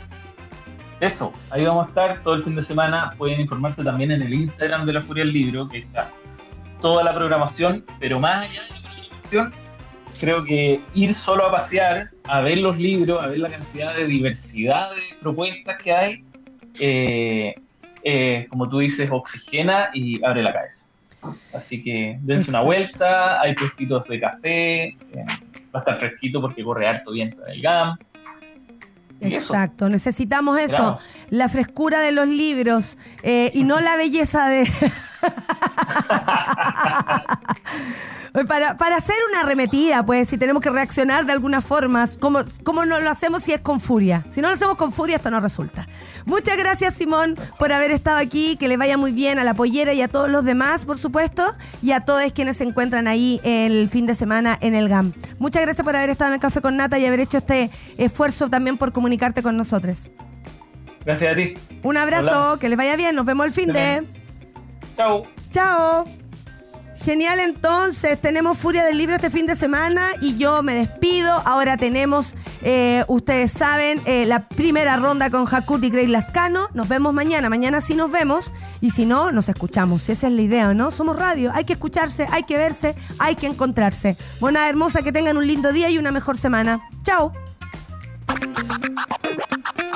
Eso, ahí vamos a estar todo el fin de semana. Pueden informarse también en el Instagram de la Furia del Libro, que está toda la programación, pero más allá de la programación, creo que ir solo a pasear, a ver los libros, a ver la cantidad de diversidad de propuestas que hay, eh, eh, como tú dices, oxigena y abre la cabeza. Así que dense una vuelta, hay puestitos de café, eh, va a estar fresquito porque corre harto viento en el GAM. Eso. Exacto, necesitamos eso, la frescura de los libros eh, y no la belleza de... para, para hacer una arremetida, pues, si tenemos que reaccionar de alguna forma, ¿cómo, ¿cómo no lo hacemos si es con furia? Si no lo hacemos con furia, esto no resulta. Muchas gracias, Simón, por haber estado aquí, que le vaya muy bien a la pollera y a todos los demás, por supuesto, y a todos quienes se encuentran ahí el fin de semana en el GAM. Muchas gracias por haber estado en el Café con Nata y haber hecho este esfuerzo también por comunicarte con nosotros. Gracias a ti. Un abrazo, Hola. que les vaya bien, nos vemos el fin de... Chao. Chao. Genial, entonces tenemos Furia del Libro este fin de semana y yo me despido. Ahora tenemos, eh, ustedes saben, eh, la primera ronda con Hakut y Grey Lascano. Nos vemos mañana, mañana sí nos vemos y si no, nos escuchamos. Esa es la idea, ¿no? Somos radio, hay que escucharse, hay que verse, hay que encontrarse. Buena hermosa, que tengan un lindo día y una mejor semana. Chao.